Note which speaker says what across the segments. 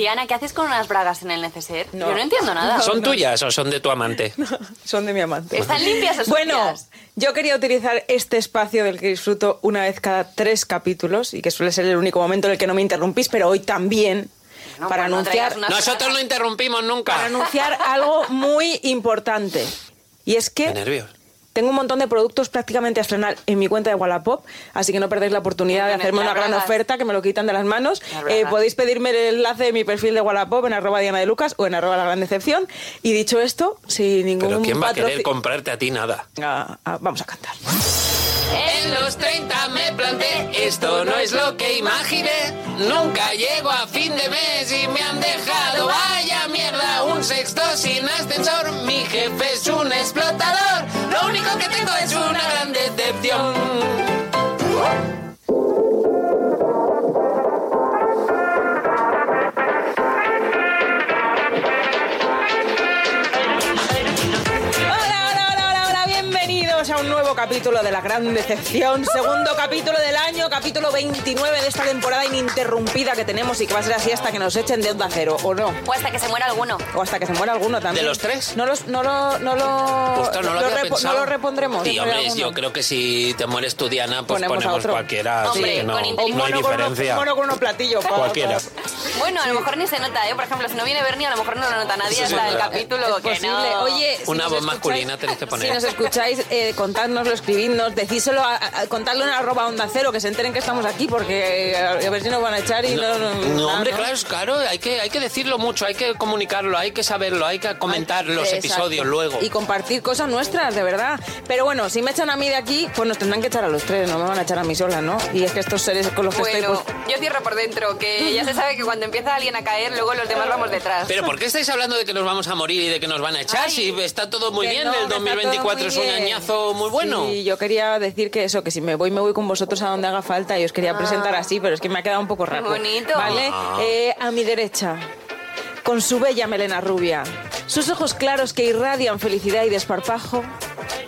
Speaker 1: Diana, ¿qué haces con unas bragas en el neceser?
Speaker 2: No.
Speaker 1: Yo no entiendo nada.
Speaker 3: ¿Son tuyas o son de tu amante?
Speaker 2: Son de mi amante.
Speaker 1: ¿Están limpias o
Speaker 2: Bueno,
Speaker 1: sucias?
Speaker 2: yo quería utilizar este espacio del que disfruto una vez cada tres capítulos y que suele ser el único momento en el que no me interrumpís, pero hoy también
Speaker 1: No,
Speaker 2: para
Speaker 1: pues no
Speaker 2: anunciar
Speaker 3: Nosotros no interrumpimos nunca.
Speaker 2: para anunciar algo muy importante. Y es
Speaker 3: Qué
Speaker 2: que
Speaker 3: nervios.
Speaker 2: Tengo un montón de productos prácticamente a estrenar en mi cuenta de Wallapop, así que no perdéis la oportunidad de hacerme una gran oferta que me lo quitan de las manos. Eh, podéis pedirme el enlace de mi perfil de Wallapop en arroba Diana de Lucas o en arroba la gran decepción. Y dicho esto, sin ningún
Speaker 3: Pero ¿quién va a querer comprarte a ti nada?
Speaker 2: Ah, ah, vamos a cantar.
Speaker 3: En los 30 me planté, esto no es lo que imaginé. Nunca llego a fin de mes y me han dejado, vaya mierda, un sexto sin ascensor. Mi jefe es un explotador, lo único que tengo es una gran decepción.
Speaker 2: Bienvenidos a un nuevo capítulo de La Gran Decepción, segundo capítulo del año, capítulo 29 de esta temporada ininterrumpida que tenemos y que va a ser así hasta que nos echen de onda cero, ¿o no?
Speaker 1: O hasta que se muera alguno.
Speaker 2: O hasta que se muera alguno también.
Speaker 3: ¿De los tres?
Speaker 2: No, los, no lo, no lo,
Speaker 3: no lo, había pensado.
Speaker 2: no lo repondremos.
Speaker 3: Y
Speaker 2: en
Speaker 3: hombre,
Speaker 2: alguno.
Speaker 3: yo creo que si te mueres tú, Diana, pues
Speaker 2: Ponemos
Speaker 3: ponemos,
Speaker 2: a otro.
Speaker 3: cualquiera.
Speaker 1: Hombre,
Speaker 3: que no,
Speaker 1: con
Speaker 3: no hay
Speaker 2: con uno-
Speaker 3: diferencia.
Speaker 2: mono con unos platillos.
Speaker 3: Cualquiera.
Speaker 1: Bueno, a lo mejor ni se nota, ¿eh? Por ejemplo, si no viene Bernie, a lo mejor no lo nota nadie
Speaker 3: sí
Speaker 1: hasta el
Speaker 3: verdad.
Speaker 1: capítulo
Speaker 2: Es
Speaker 1: que
Speaker 2: posible.
Speaker 1: no.
Speaker 2: Oye, si
Speaker 3: Una voz
Speaker 2: escucháis-
Speaker 3: masculina tenéis que poner.
Speaker 2: Si nos escucháis, eh, contádnoslo, escribidnos, decíselo, a, a- contadlo en arroba onda cero, que se enteren que estamos aquí, porque eh, a ver si nos van a echar y no...
Speaker 3: No,
Speaker 2: no-
Speaker 3: hombre, claro, es claro, hay que, hay que decirlo mucho, hay que comunicarlo, hay que saberlo, hay que comentar los
Speaker 2: Exacto.
Speaker 3: episodios luego.
Speaker 2: Y compartir cosas nuestras, de verdad. Pero bueno, si me echan a mí de aquí, pues nos tendrán que echar a los tres, no me van a echar a mí sola, ¿no? Y es que estos seres con los que
Speaker 1: Bueno,
Speaker 2: estoy, pues...
Speaker 1: yo cierro por dentro, que ya se sabe que cuando empieza alguien a caer, luego los demás vamos detrás.
Speaker 3: Pero ¿por qué estáis hablando de que nos vamos a morir y de que nos van a echar
Speaker 1: Ay,
Speaker 3: si está todo muy bien?
Speaker 2: no,
Speaker 3: el
Speaker 2: que está todo
Speaker 3: 2024 es un
Speaker 2: bien.
Speaker 3: Muy bueno.
Speaker 2: Sí, yo quería decir que eso, que si me voy, me voy con vosotros a donde haga falta y os quería presentar así, pero es que me ha quedado un poco raro.
Speaker 1: Ah. bonito.
Speaker 2: ¿Vale?
Speaker 3: Ah.
Speaker 2: Eh, a mi derecha, con su bella melena rubia, sus ojos claros que irradian felicidad y desparpajo.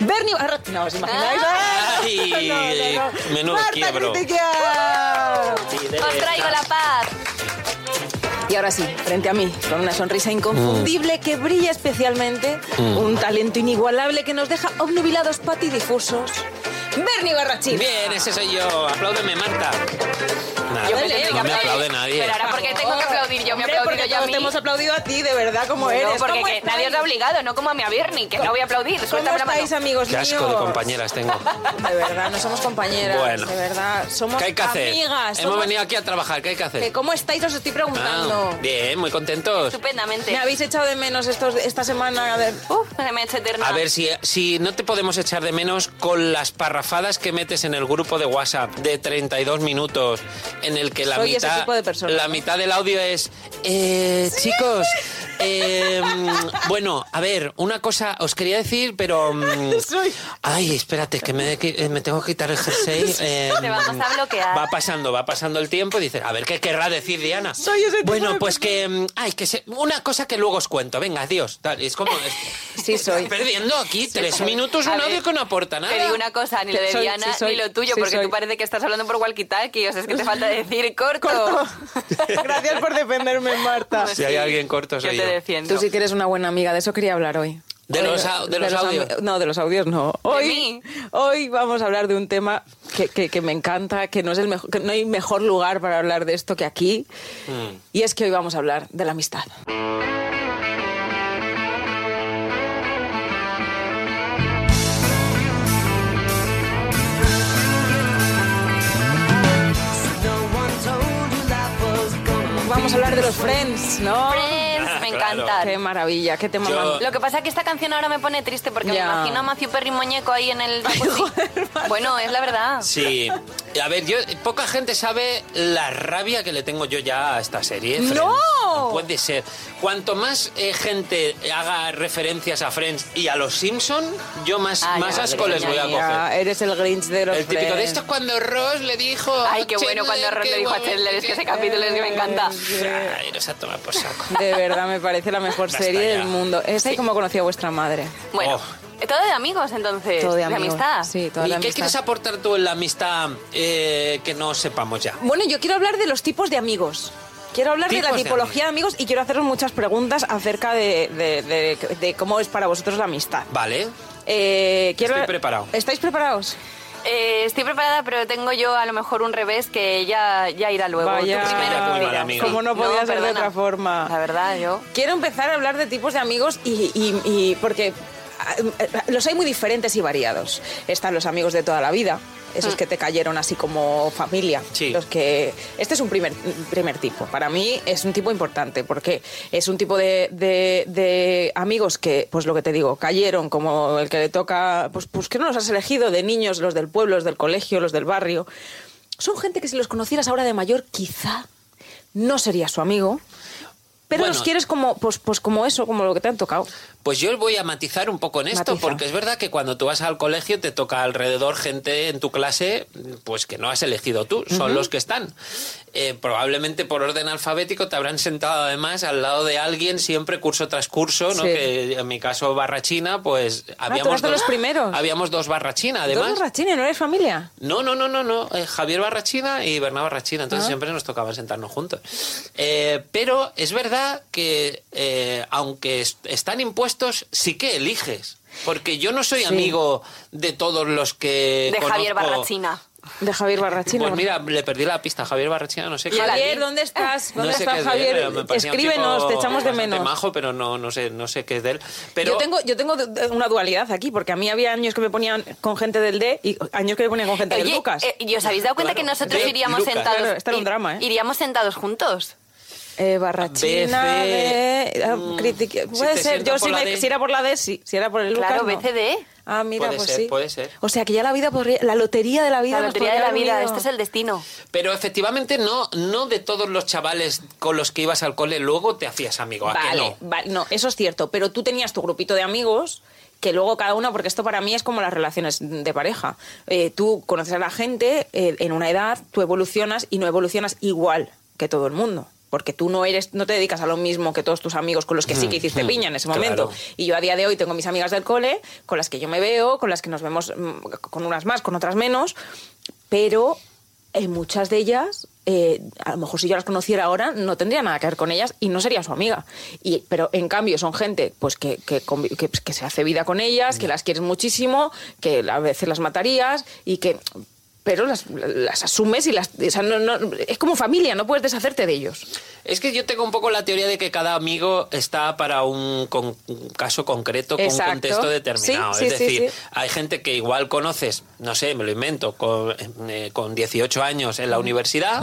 Speaker 2: Bernie Barra- No, ¿os imagináis?
Speaker 1: Ah.
Speaker 3: Ay, menudo
Speaker 2: Marta
Speaker 3: quiebro.
Speaker 2: Critiquian.
Speaker 1: Os traigo la paz.
Speaker 2: Y ahora sí, frente a mí, con una sonrisa inconfundible que brilla especialmente, un talento inigualable que nos deja obnubilados patidifusos. Bernie Barrachín.
Speaker 3: Bien, ese soy yo. Apláudeme, Marta. Nada,
Speaker 1: Yo me
Speaker 2: Dale,
Speaker 1: tendré
Speaker 3: no me aplaude nadie.
Speaker 1: Pero ahora, ¿por qué tengo que aplaudir yo? Me aplaudo
Speaker 2: porque
Speaker 1: yo a
Speaker 2: todos
Speaker 1: mí.
Speaker 2: te hemos aplaudido a ti, de verdad, como
Speaker 1: No,
Speaker 2: eres.
Speaker 1: porque nadie os ha obligado, no como a mi a Bernie, que no voy a aplaudir.
Speaker 2: ¿Cómo
Speaker 1: la mano.
Speaker 2: estáis, amigos
Speaker 3: Qué asco de compañeras tengo.
Speaker 2: De verdad, no somos compañeras.
Speaker 3: Bueno.
Speaker 2: De verdad, somos
Speaker 3: ¿Qué hay que hacer?
Speaker 2: amigas.
Speaker 3: Hemos
Speaker 2: somos-
Speaker 3: venido aquí a trabajar, ¿qué hay que hacer?
Speaker 2: que ¿Cómo estáis? Os estoy preguntando.
Speaker 3: Ah, bien, muy contentos.
Speaker 1: Estupendamente.
Speaker 2: ¿Me habéis echado de menos estos, esta semana? de-
Speaker 1: Uf, se me ha hecho eterna.
Speaker 3: A ver, si, si no te podemos echar de menos con las parrafadas que metes en el grupo de WhatsApp de 32 minutos, en el que la
Speaker 2: Soy
Speaker 3: mitad, la mitad del audio es... Eh, chicos, eh, mm, bueno, a ver, una cosa os quería decir, pero... mm,
Speaker 2: Soy-
Speaker 3: Ay, espérate, que me, que me tengo que quitar el jersey. eh,
Speaker 1: Te vamos a bloquear.
Speaker 3: Va pasando, va pasando el tiempo y dices, a ver, ¿qué querrá decir Diana?
Speaker 2: Soy ese
Speaker 3: bueno, pues que... mm, Ay, que se- una cosa que luego os cuento. Venga, adiós. Tal, Es como...
Speaker 2: Sí, soy.
Speaker 3: Perdiendo aquí tres minutos un audio que no aporta nada.
Speaker 1: Te digo una cosa, ni lo de Diana
Speaker 2: sí
Speaker 1: ni lo tuyo,
Speaker 2: sí
Speaker 1: porque tú parece que estás hablando por walkie-talkie, o sea, es que te falta decir corto.
Speaker 2: Corto. Gracias por defenderme, Marta.
Speaker 3: Si hay alguien corto,
Speaker 1: Yo
Speaker 3: soy
Speaker 1: te defiendo.
Speaker 2: Tú sí que eres una buena amiga, de eso quería hablar hoy.
Speaker 3: ¿De
Speaker 2: Hoy-
Speaker 3: los de los audios?
Speaker 2: No, de los audios no. Hoy,
Speaker 1: mí?
Speaker 2: hoy vamos a hablar de un tema que, que- que me encanta, que no, es el mejor, que no hay mejor lugar para hablar de esto que aquí.
Speaker 3: Mm.
Speaker 2: Y es que hoy vamos a hablar de la amistad. Vamos a hablar de los Friends, ¿no?
Speaker 1: Friends, me
Speaker 3: claro.
Speaker 1: encantan.
Speaker 2: Qué maravilla, qué tema
Speaker 3: Yo-
Speaker 1: Lo que pasa es que esta canción ahora me pone triste porque me imagino a Matthew Perry muñeco ahí en el... bueno, es la verdad.
Speaker 3: Sí. A ver, yo poca gente sabe la rabia que le tengo yo ya a esta serie. Friends.
Speaker 2: ¡No!
Speaker 3: No puede ser. Cuanto más eh, gente haga referencias a Friends y a los Simpson, yo más,
Speaker 1: Ah,
Speaker 3: más
Speaker 1: ya,
Speaker 3: asco
Speaker 1: ya,
Speaker 3: les voy a coger.
Speaker 2: Ya, eres el Grinch de los
Speaker 3: El típico de esto es cuando Ross le dijo.
Speaker 1: Ay, qué bueno cuando Ross le dijo a Chandler, es que ese capítulo es que me encanta.
Speaker 3: Ay, nos ha tomado por saco.
Speaker 2: De verdad, me parece la mejor
Speaker 3: Basta
Speaker 2: serie
Speaker 3: ya.
Speaker 2: del mundo. Esa y como conocí a vuestra madre.
Speaker 1: Bueno,
Speaker 3: Oh.
Speaker 1: todo de amigos entonces.
Speaker 2: Todo de amigos.
Speaker 1: amistad.
Speaker 2: Sí, toda
Speaker 3: ¿Y
Speaker 2: la
Speaker 3: qué
Speaker 2: amistad.
Speaker 3: quieres aportar tú en la amistad eh, que no sepamos ya?
Speaker 2: Bueno, yo quiero hablar de los tipos de amigos. Quiero hablar de la
Speaker 3: Tipos de
Speaker 2: tipología de amigos y quiero haceros muchas preguntas acerca de, de- de- de cómo es para vosotros la amistad.
Speaker 3: Vale.
Speaker 2: Eh, quiero...
Speaker 3: Estoy preparado.
Speaker 2: ¿Estáis preparados?
Speaker 1: Eh, estoy preparada, pero tengo yo a lo mejor un revés que ya, ya irá luego.
Speaker 2: Vaya. Como no podía ser de otra forma.
Speaker 1: La verdad, yo...
Speaker 2: Quiero empezar a hablar de tipos de amigos y, y- y- porque ah, los hay muy diferentes y variados. Están los amigos de toda la vida, esos que te cayeron así como familia.
Speaker 3: Sí.
Speaker 2: Los que este es un primer primer tipo. Para mí es un tipo importante porque es un tipo de, de- de amigos que, pues lo que te digo, cayeron como el que le toca, pues, pues que no los has elegido de niños, los del pueblo, los del colegio, los del barrio. Son gente que si los conocieras ahora de mayor, quizá no sería su amigo. Pero
Speaker 3: Bueno.
Speaker 2: los quieres como, pues, pues como eso, como lo que te han tocado.
Speaker 3: Pues yo voy a matizar un poco en esto,
Speaker 2: Matiza.
Speaker 3: porque es verdad que cuando tú vas al colegio te toca alrededor gente en tu clase, pues que no has elegido tú, son los que están. Eh, probablemente por orden alfabético te habrán sentado además al lado de alguien siempre curso tras curso, ¿no?
Speaker 2: Sí.
Speaker 3: Que en mi caso barrachina, pues habíamos
Speaker 2: eras de los primeros.
Speaker 3: Habíamos dos barrachina, además.
Speaker 2: Dos rachines, ¿no eres familia?
Speaker 3: No, no, no, no, no. Eh, Javier Barrachina y Bernardo Barrachina.
Speaker 2: Ah.
Speaker 3: Entonces siempre nos tocaba sentarnos juntos. Eh, pero es verdad que, eh, aunque est- están impuestos, sí que eliges. Porque yo no soy
Speaker 2: Sí.
Speaker 3: amigo de todos los que.
Speaker 1: De Javier. Barrachina.
Speaker 2: De Javier Barrachina.
Speaker 3: Pues mira, le perdí la pista a Javier Barrachina, no sé qué.
Speaker 2: Javier, ¿dónde estás?
Speaker 3: No
Speaker 2: ¿Dónde
Speaker 3: sé qué
Speaker 2: estás,
Speaker 3: es de él,
Speaker 2: Javier?
Speaker 3: pero me parecía un
Speaker 2: Escríbenos, te echamos de menos.
Speaker 3: majo, pero no, no, sé, no sé qué es de él. Pero
Speaker 2: Yo tengo, yo tengo una dualidad aquí, porque a mí había años que me ponían con gente del D y años que me ponían con gente del Lucas.
Speaker 1: eh, ¿y os habéis dado cuenta
Speaker 3: Claro,
Speaker 1: que nosotros iríamos
Speaker 3: Lucas.
Speaker 1: sentados...
Speaker 2: Claro, esto era un
Speaker 3: eh.
Speaker 2: drama, ¿eh?
Speaker 1: Iríamos sentados juntos.
Speaker 2: Eh, Barrachina,
Speaker 3: BC,
Speaker 2: D, ah,
Speaker 3: mm,
Speaker 2: critique- Puede ser, yo si, me- si era por la D, sí. Si era por el Lucas,
Speaker 1: Claro,
Speaker 2: no.
Speaker 1: BCD.
Speaker 2: Ah, mira,
Speaker 3: Puede
Speaker 2: pues
Speaker 3: ser,
Speaker 2: sí.
Speaker 3: puede ser.
Speaker 2: O sea, que ya la vida podría... La lotería de la vida
Speaker 1: La lotería de la vida, este es el destino.
Speaker 3: Pero efectivamente no, no de todos los chavales con los que ibas al cole luego te hacías amigo. ¿a que
Speaker 2: Vale,
Speaker 3: no?
Speaker 2: vale, no, eso es cierto, pero tú tenías tu grupito de amigos que luego cada uno, porque esto para mí es como las relaciones de pareja. Eh, tú conoces a la gente eh, en una edad, tú evolucionas y no evolucionas igual que todo el mundo. Porque tú no eres, no te dedicas a lo mismo que todos tus amigos con los que sí que hiciste piña en ese momento.
Speaker 3: claro.
Speaker 2: Y yo a día de hoy tengo mis amigas del cole, con las que yo me veo, con las que nos vemos, mm, con unas más, con otras menos, pero eh, muchas de ellas, eh, a lo mejor si yo las conociera ahora, no tendría nada que ver con ellas y no sería su amiga. Y, pero en cambio son gente pues que, que, que- que se hace vida con ellas, que las quieres muchísimo, que a veces las matarías y que... Pero las, las asumes y las... o sea, no- no- es como familia, no puedes deshacerte de ellos.
Speaker 3: Es que yo tengo un poco la teoría de que cada amigo está para un, con- un caso concreto, con
Speaker 2: Exacto.
Speaker 3: un contexto determinado.
Speaker 2: Sí,
Speaker 3: es
Speaker 2: sí,
Speaker 3: decir,
Speaker 2: sí.
Speaker 3: hay gente que igual conoces, no sé, me lo invento, con, eh, con 18 años en la universidad.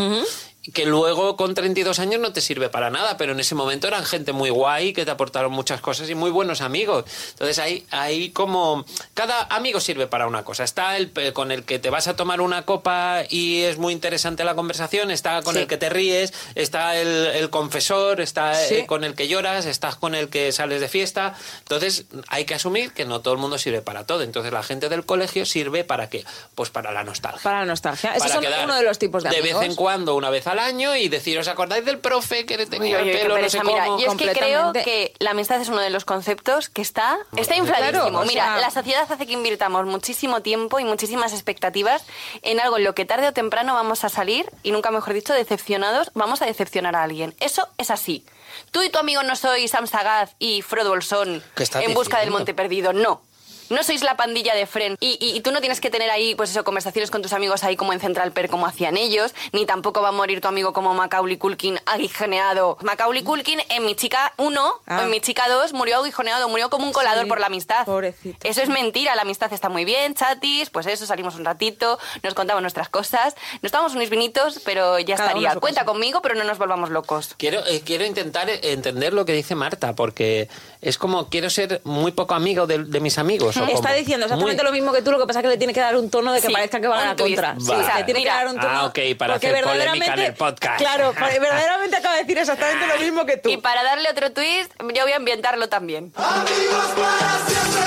Speaker 3: Que luego con 32 años no te sirve para nada, pero en ese momento eran gente muy guay que te aportaron muchas cosas y muy buenos amigos. Entonces ahí, ahí como cada amigo sirve para una cosa. Está el pe- con el que te vas a tomar una copa y es muy interesante la conversación, está con
Speaker 2: Sí.
Speaker 3: el que te ríes, está el, el confesor, está
Speaker 2: Sí.
Speaker 3: eh, con el que lloras, estás con el que sales de fiesta. Entonces hay que asumir que no todo el mundo sirve para todo. Entonces la gente del colegio sirve para qué? Pues para la nostalgia.
Speaker 2: Para la nostalgia. Son
Speaker 3: quedar
Speaker 2: uno de los tipos de,
Speaker 3: de
Speaker 2: amigos.
Speaker 3: vez en cuando, una vez al año, y decir, ¿os acordáis del profe que le tenía
Speaker 1: Oye,
Speaker 3: el
Speaker 1: oye,
Speaker 3: pelo, no sé
Speaker 1: Mira,
Speaker 3: cómo?
Speaker 1: yo es que creo que la amistad es uno de los conceptos que está, está infladísimo. Mira,
Speaker 2: sea-
Speaker 1: la sociedad hace que invirtamos muchísimo tiempo y muchísimas expectativas en algo en lo que tarde o temprano vamos a salir, y nunca mejor dicho, decepcionados, vamos a decepcionar a alguien. Eso es así. Tú y tu amigo no sois Sam Sagaz y Frodo Olsón
Speaker 3: ¿Qué estás
Speaker 1: en busca del monte perdido, no. No sois la pandilla de Fren y, y- y tú no tienes que tener ahí, pues eso, conversaciones con tus amigos ahí como en Central Per como hacían ellos, ni tampoco va a morir tu amigo como Macaulay Culkin aguijoneado. Macaulay Culkin en Mi Chica 1
Speaker 2: Ah.
Speaker 1: o en Mi Chica 2 murió aguijoneado, murió como un colador
Speaker 2: Sí,
Speaker 1: por la amistad.
Speaker 2: pobrecito.
Speaker 1: Eso es mentira, la amistad está muy bien, chatis, pues eso, salimos un ratito, nos contamos nuestras cosas, nos tomamos unos vinitos, pero ya
Speaker 2: Cada
Speaker 1: estaría. Cuenta conmigo, pero no nos volvamos locos.
Speaker 3: Quiero, eh, quiero intentar eh, entender lo que dice Marta, porque es como quiero ser muy poco amigo de, de mis amigos. ¿O
Speaker 2: Está diciendo exactamente
Speaker 3: Muy-
Speaker 2: lo mismo que tú, lo que pasa es que le tiene que dar un tono de que
Speaker 1: Sí,
Speaker 2: parezca que va a la contra.
Speaker 1: Sí,
Speaker 2: Sí,
Speaker 3: o sea,
Speaker 2: le tiene
Speaker 1: mira.
Speaker 2: que dar un tono.
Speaker 3: Ah, ok, para hacer polémica en
Speaker 2: verdaderamente-
Speaker 3: el podcast.
Speaker 2: Claro, verdaderamente acaba de decir exactamente lo mismo que tú.
Speaker 1: Y para darle otro twist, yo voy a ambientarlo también.
Speaker 4: Amigos para siempre,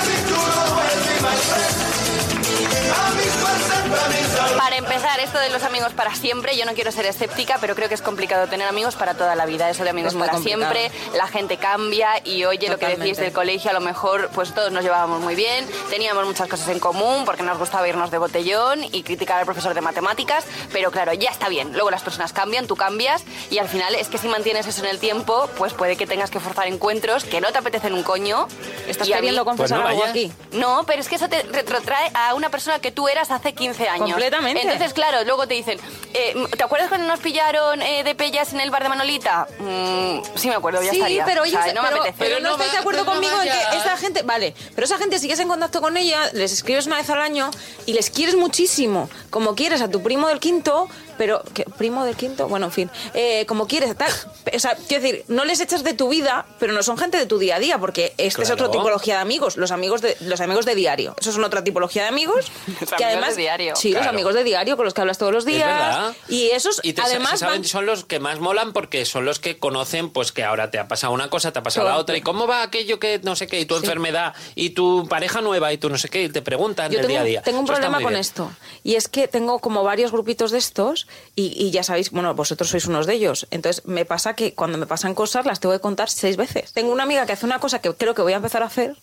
Speaker 4: mi
Speaker 1: Para empezar, esto de los amigos para siempre, yo no quiero ser escéptica, pero creo que es complicado tener amigos para toda la vida. Eso de amigos
Speaker 2: Es
Speaker 1: para
Speaker 2: complicado.
Speaker 1: siempre, la gente cambia y oye, lo que decís
Speaker 2: Totalmente.
Speaker 1: del colegio, a lo mejor pues todos nos llevábamos muy bien, teníamos muchas cosas en común porque nos gustaba irnos de botellón y criticar al profesor de matemáticas, pero claro, ya está bien. Luego las personas cambian, tú cambias y al final es que si mantienes eso en el tiempo, pues puede que tengas que forzar encuentros que no te apetecen un coño.
Speaker 2: ¿Estás queriendo confesar
Speaker 3: Pues no
Speaker 2: algo aquí?
Speaker 1: no, pero es que eso te retrotrae a una persona que tú eras hace 15 años.
Speaker 2: Completamente.
Speaker 1: Entonces, claro, luego te dicen, eh, ¿te acuerdas cuando nos pillaron eh, de pellas en el bar de Manolita? Mm, sí, me acuerdo, ya
Speaker 2: sí,
Speaker 1: estaría.
Speaker 2: pero,
Speaker 1: O sea,
Speaker 2: oye,
Speaker 1: no me
Speaker 2: pero,
Speaker 1: apetece.
Speaker 2: pero no,
Speaker 3: Pero no
Speaker 2: estáis de acuerdo
Speaker 3: pero no
Speaker 2: conmigo en que esa gente, vale, pero esa gente sigues en contacto con ella, les escribes una vez al año y les quieres muchísimo, como quieres a tu primo del quinto, pero ¿qué? primo del quinto, bueno, en fin, eh, como quieres tal, o sea, quiero decir, no les echas de tu vida, pero no son gente de tu día a día, porque esta es otra tipología de amigos, los amigos de los amigos de diario, esos son otra tipología de amigos
Speaker 1: Los
Speaker 2: que
Speaker 1: amigos
Speaker 2: además
Speaker 1: de diario.
Speaker 2: sí, los amigos de diario con los que hablas todos los
Speaker 3: Es
Speaker 2: días
Speaker 3: verdad.
Speaker 2: y esos
Speaker 3: Y te-
Speaker 2: además
Speaker 3: se saben,
Speaker 2: van-
Speaker 3: son los que más molan porque son los que conocen pues que ahora te ha pasado una cosa, te ha pasado la otra y cómo va aquello que no sé qué y tu enfermedad y tu pareja nueva y tu no sé qué y te preguntan
Speaker 2: Yo
Speaker 3: el
Speaker 2: tengo,
Speaker 3: día a día.
Speaker 2: tengo un
Speaker 3: Eso
Speaker 2: problema con
Speaker 3: bien.
Speaker 2: esto. Y es que tengo como varios grupitos de estos y, y ya sabéis, bueno, vosotros sois unos de ellos. Entonces me pasa que cuando me pasan cosas las tengo que contar seis veces. Tengo una amiga que hace una cosa que creo que voy a empezar a hacer.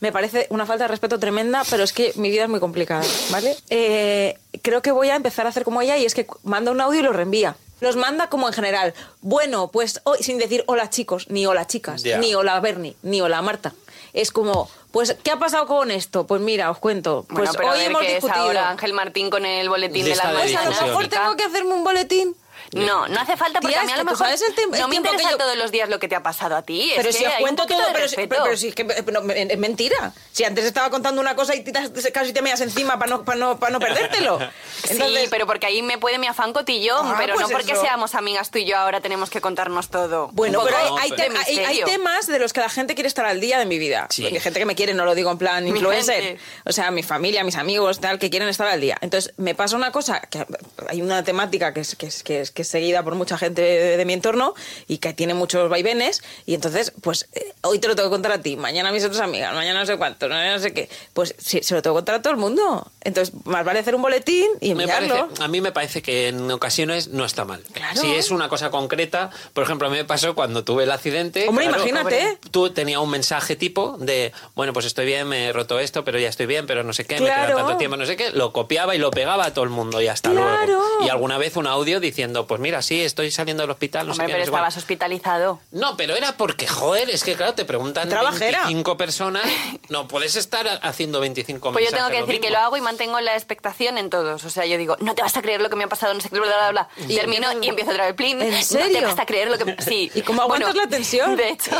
Speaker 2: Me parece una falta de respeto tremenda, pero es que mi vida es muy complicada, ¿vale? Eh, creo que voy a empezar a hacer como ella y es que manda un audio y lo reenvía. Los manda como en general. Bueno, pues hoy, sin decir hola chicos, ni hola chicas, ni hola Bernie, ni hola Marta. Es como, pues, ¿qué ha pasado con esto? Pues mira, os cuento.
Speaker 1: Bueno,
Speaker 2: Pues hoy
Speaker 1: ver
Speaker 2: hemos
Speaker 1: qué es
Speaker 2: discutido.
Speaker 1: ahora Ángel Martín con el boletín
Speaker 3: Lista
Speaker 1: de la
Speaker 3: de
Speaker 2: Pues a lo
Speaker 3: discusión.
Speaker 2: mejor tengo que hacerme un boletín.
Speaker 1: No, no hace falta porque
Speaker 2: Tía,
Speaker 1: a mí a lo mejor
Speaker 2: el
Speaker 1: no me interesa
Speaker 2: yo-
Speaker 1: todos los días lo que te ha pasado a ti.
Speaker 2: Pero
Speaker 1: es
Speaker 2: si
Speaker 1: que
Speaker 2: os cuento todo, pero, si,
Speaker 1: respeto.
Speaker 2: pero, pero si es que eh, no, es es mentira. Si antes estaba contando una cosa y te- casi te meas encima para no, para no, para no perdértelo.
Speaker 1: Sí, pero porque ahí me puede mi afán cotillón,
Speaker 2: Ah,
Speaker 1: pero
Speaker 2: pues
Speaker 1: no porque
Speaker 2: eso.
Speaker 1: seamos amigas tú y yo ahora tenemos que contarnos todo.
Speaker 2: Bueno, pero hay, hay
Speaker 1: de
Speaker 2: te- hay- hay
Speaker 1: misterio.
Speaker 2: temas de los que la gente quiere estar al día de mi vida.
Speaker 3: Sí.
Speaker 2: Porque hay gente que me quiere, no lo digo en plan influencer. O sea, mi familia, mis amigos, tal, que quieren estar al día. Entonces, me pasa una cosa, que hay una temática que es, que es, que es, que es seguida por mucha gente de, de mi entorno y que tiene muchos vaivenes. Y entonces, pues, eh, hoy te lo tengo que contar a ti, mañana a mis otras amigas, mañana no sé cuánto, mañana no sé qué. Pues sí, se lo tengo que contar a todo el mundo. Entonces, más vale hacer un boletín y
Speaker 3: Me
Speaker 2: enviarlo.
Speaker 3: parece- a mí me parece que en ocasiones no está mal.
Speaker 2: Claro.
Speaker 3: Si es una cosa concreta, por ejemplo, a mí me pasó cuando tuve el accidente.
Speaker 2: Hombre,
Speaker 3: claro,
Speaker 2: imagínate.
Speaker 3: Tú tenías un mensaje tipo de, bueno, pues estoy bien, me he roto esto, pero ya estoy bien, pero no sé qué, me
Speaker 2: Claro.
Speaker 3: queda tanto tiempo, no sé qué. Lo copiaba y lo pegaba a todo el mundo y hasta
Speaker 2: Claro.
Speaker 3: luego. Y alguna vez un audio diciendo, pues mira, sí, estoy saliendo del hospital, no
Speaker 1: Hombre,
Speaker 3: sé qué.
Speaker 1: pero
Speaker 3: no sé cuál".
Speaker 1: estabas hospitalizado.
Speaker 3: No, pero era porque, joder, es que claro, te preguntan
Speaker 2: Trabajera.
Speaker 3: 25 personas, no puedes estar haciendo 25
Speaker 1: Pues yo tengo que decir que lo hago y mantengo la expectación en todos. O sea, yo digo, no te vas a creer lo que me ha pasado, no sé qué, bla, bla, bla.
Speaker 2: Y
Speaker 1: Termino y empiezo otra vez, plin.
Speaker 2: ¿En
Speaker 1: No
Speaker 2: serio?
Speaker 1: te vas a creer lo que... Sí.
Speaker 2: ¿Y cómo aguantas la tensión?
Speaker 1: De hecho,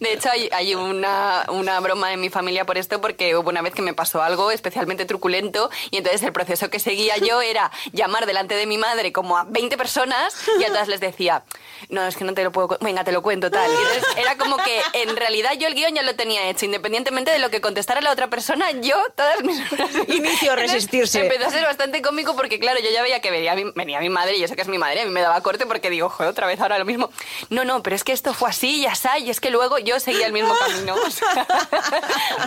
Speaker 1: de hecho hay, hay una, una broma en mi familia por esto, porque hubo una vez que me pasó algo especialmente truculento y entonces el proceso que seguía yo era llamar delante de mi madre como a 20 personas y a todas les decía, no, es que no te lo puedo... Venga, te lo cuento, tal. Y entonces era como que en realidad yo el guion ya lo tenía hecho, independientemente de lo que contestara la otra persona, yo todas mis...
Speaker 2: Inicio a
Speaker 1: Entonces,
Speaker 2: resistirse.
Speaker 1: Empezó a ser bastante cómico porque, claro, yo ya veía que venía mi, venía mi madre y yo sé que es mi madre, a mí me daba corte porque digo, joder, otra vez ahora lo mismo. No, no, pero es que esto fue así, ya está, y es que luego yo seguía el mismo camino. O sea,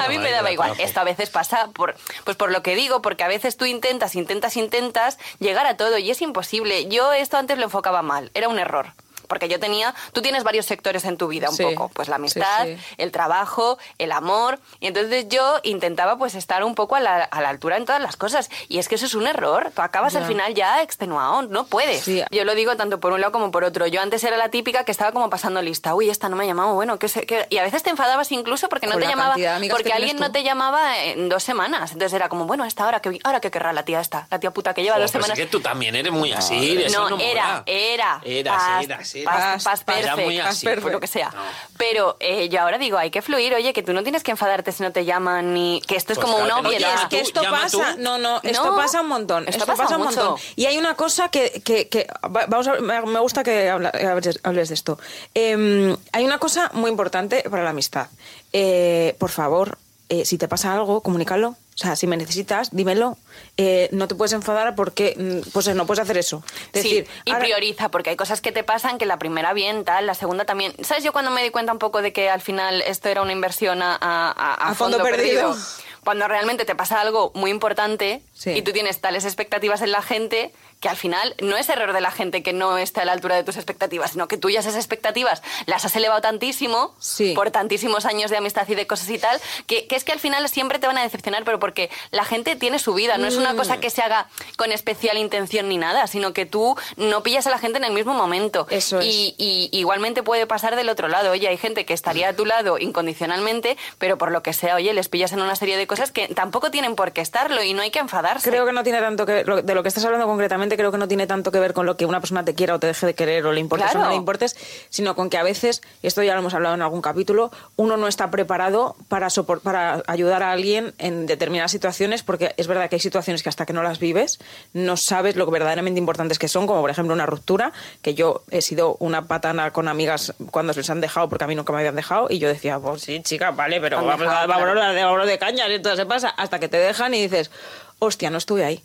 Speaker 1: a mí me daba igual. Esto a veces pasa por, pues por lo que digo, porque a veces tú intentas, intentas, intentas llegar a todo y es imposible. Yo esto antes lo enfocaba mal, era un error. Porque yo tenía, tú tienes varios sectores en tu vida un
Speaker 2: Sí,
Speaker 1: poco, pues la amistad,
Speaker 2: sí.
Speaker 1: el trabajo, el amor, y entonces yo intentaba pues estar un poco a la, a la altura en todas las cosas. Y es que eso es un error, tú acabas
Speaker 2: Ya.
Speaker 1: al final ya extenuado, no puedes.
Speaker 2: Sí.
Speaker 1: Yo lo digo tanto por un lado como por otro. Yo antes era la típica que estaba como pasando lista, uy, esta no me ha llamado, bueno, que sé, que... Y a veces te enfadabas incluso porque no te
Speaker 2: la
Speaker 1: llamaba, porque
Speaker 2: que
Speaker 1: alguien no te llamaba en dos semanas. Entonces era como, bueno, esta hora que, ahora que querrá la tía esta, la tía puta que lleva
Speaker 3: Joder,
Speaker 1: dos
Speaker 3: pero es
Speaker 1: semanas.
Speaker 3: que tú también eres muy así. eso
Speaker 1: No,
Speaker 3: no mola.
Speaker 1: era, era.
Speaker 3: Eras,
Speaker 1: Past- past
Speaker 2: Era
Speaker 1: perfect,
Speaker 3: muy
Speaker 1: past
Speaker 3: así.
Speaker 1: perfect, pues lo que sea.
Speaker 3: No.
Speaker 1: Pero eh, yo ahora digo, hay que fluir, oye, que tú no tienes que enfadarte si no te llaman ni... Que esto es
Speaker 3: Pues
Speaker 1: como
Speaker 3: claro
Speaker 1: una
Speaker 3: no,
Speaker 1: obviedad.
Speaker 3: llama
Speaker 2: Es que esto pasa,
Speaker 3: tú.
Speaker 2: no, no, esto
Speaker 1: No,
Speaker 2: pasa un montón,
Speaker 1: esto
Speaker 2: esto,
Speaker 1: pasa
Speaker 2: pasa, un
Speaker 1: mucho.
Speaker 2: montón. Y hay una cosa que, que, que- va- vamos a- me me gusta que hables, hables de esto. Eh, hay una cosa muy importante para la amistad. Eh, por favor, eh, si te pasa algo, comunícalo. O sea, si me necesitas, dímelo. Eh, no te puedes enfadar porque mm, pues no puedes hacer eso. Es
Speaker 1: Sí,
Speaker 2: decir,
Speaker 1: y
Speaker 2: ahora-
Speaker 1: prioriza, porque hay cosas que te pasan que la primera bien, tal, la segunda también. ¿Sabes yo cuando me di cuenta un poco de que al final esto era una inversión a, a- a- a
Speaker 2: A fondo perdido.
Speaker 1: cuando realmente te pasa algo muy importante
Speaker 2: Sí.
Speaker 1: y tú tienes tales expectativas en la gente que al final no es error de la gente que no esté a la altura de tus expectativas, sino que tú ya esas expectativas las has elevado tantísimo
Speaker 2: Sí.
Speaker 1: por tantísimos años de amistad y de cosas y tal, que, que es que al final siempre te van a decepcionar, pero porque la gente tiene su vida, no es una cosa
Speaker 2: Mm.
Speaker 1: que se haga con especial intención ni nada, sino que tú no pillas a la gente en el mismo momento.
Speaker 2: Eso es.
Speaker 1: y, y igualmente puede pasar del otro lado. Oye, hay gente que estaría a tu lado incondicionalmente, pero por lo que sea, oye, les pillas en una serie de cosas que tampoco tienen por qué estarlo y no hay que enfadarse.
Speaker 2: Creo que no tiene tanto que de lo que estás hablando concretamente, creo que no tiene tanto que ver con lo que una persona te quiera o te deje de querer o le importes o no le importes, sino con que a veces, y esto ya lo hemos hablado en algún capítulo, uno no está preparado para, sopor- para ayudar a alguien en determinadas situaciones, porque es verdad que hay situaciones que hasta que no las vives, no sabes lo que verdaderamente importantes que son, como por ejemplo una ruptura, que yo he sido una patana con amigas cuando se les han dejado, porque a mí nunca me habían dejado, y yo decía, pues sí, chica, vale, pero vamos,
Speaker 1: dejado,
Speaker 2: a, vamos,
Speaker 1: claro.
Speaker 2: de, de cañas, y entonces se pasa, hasta que te dejan y dices, hostia, no estuve ahí.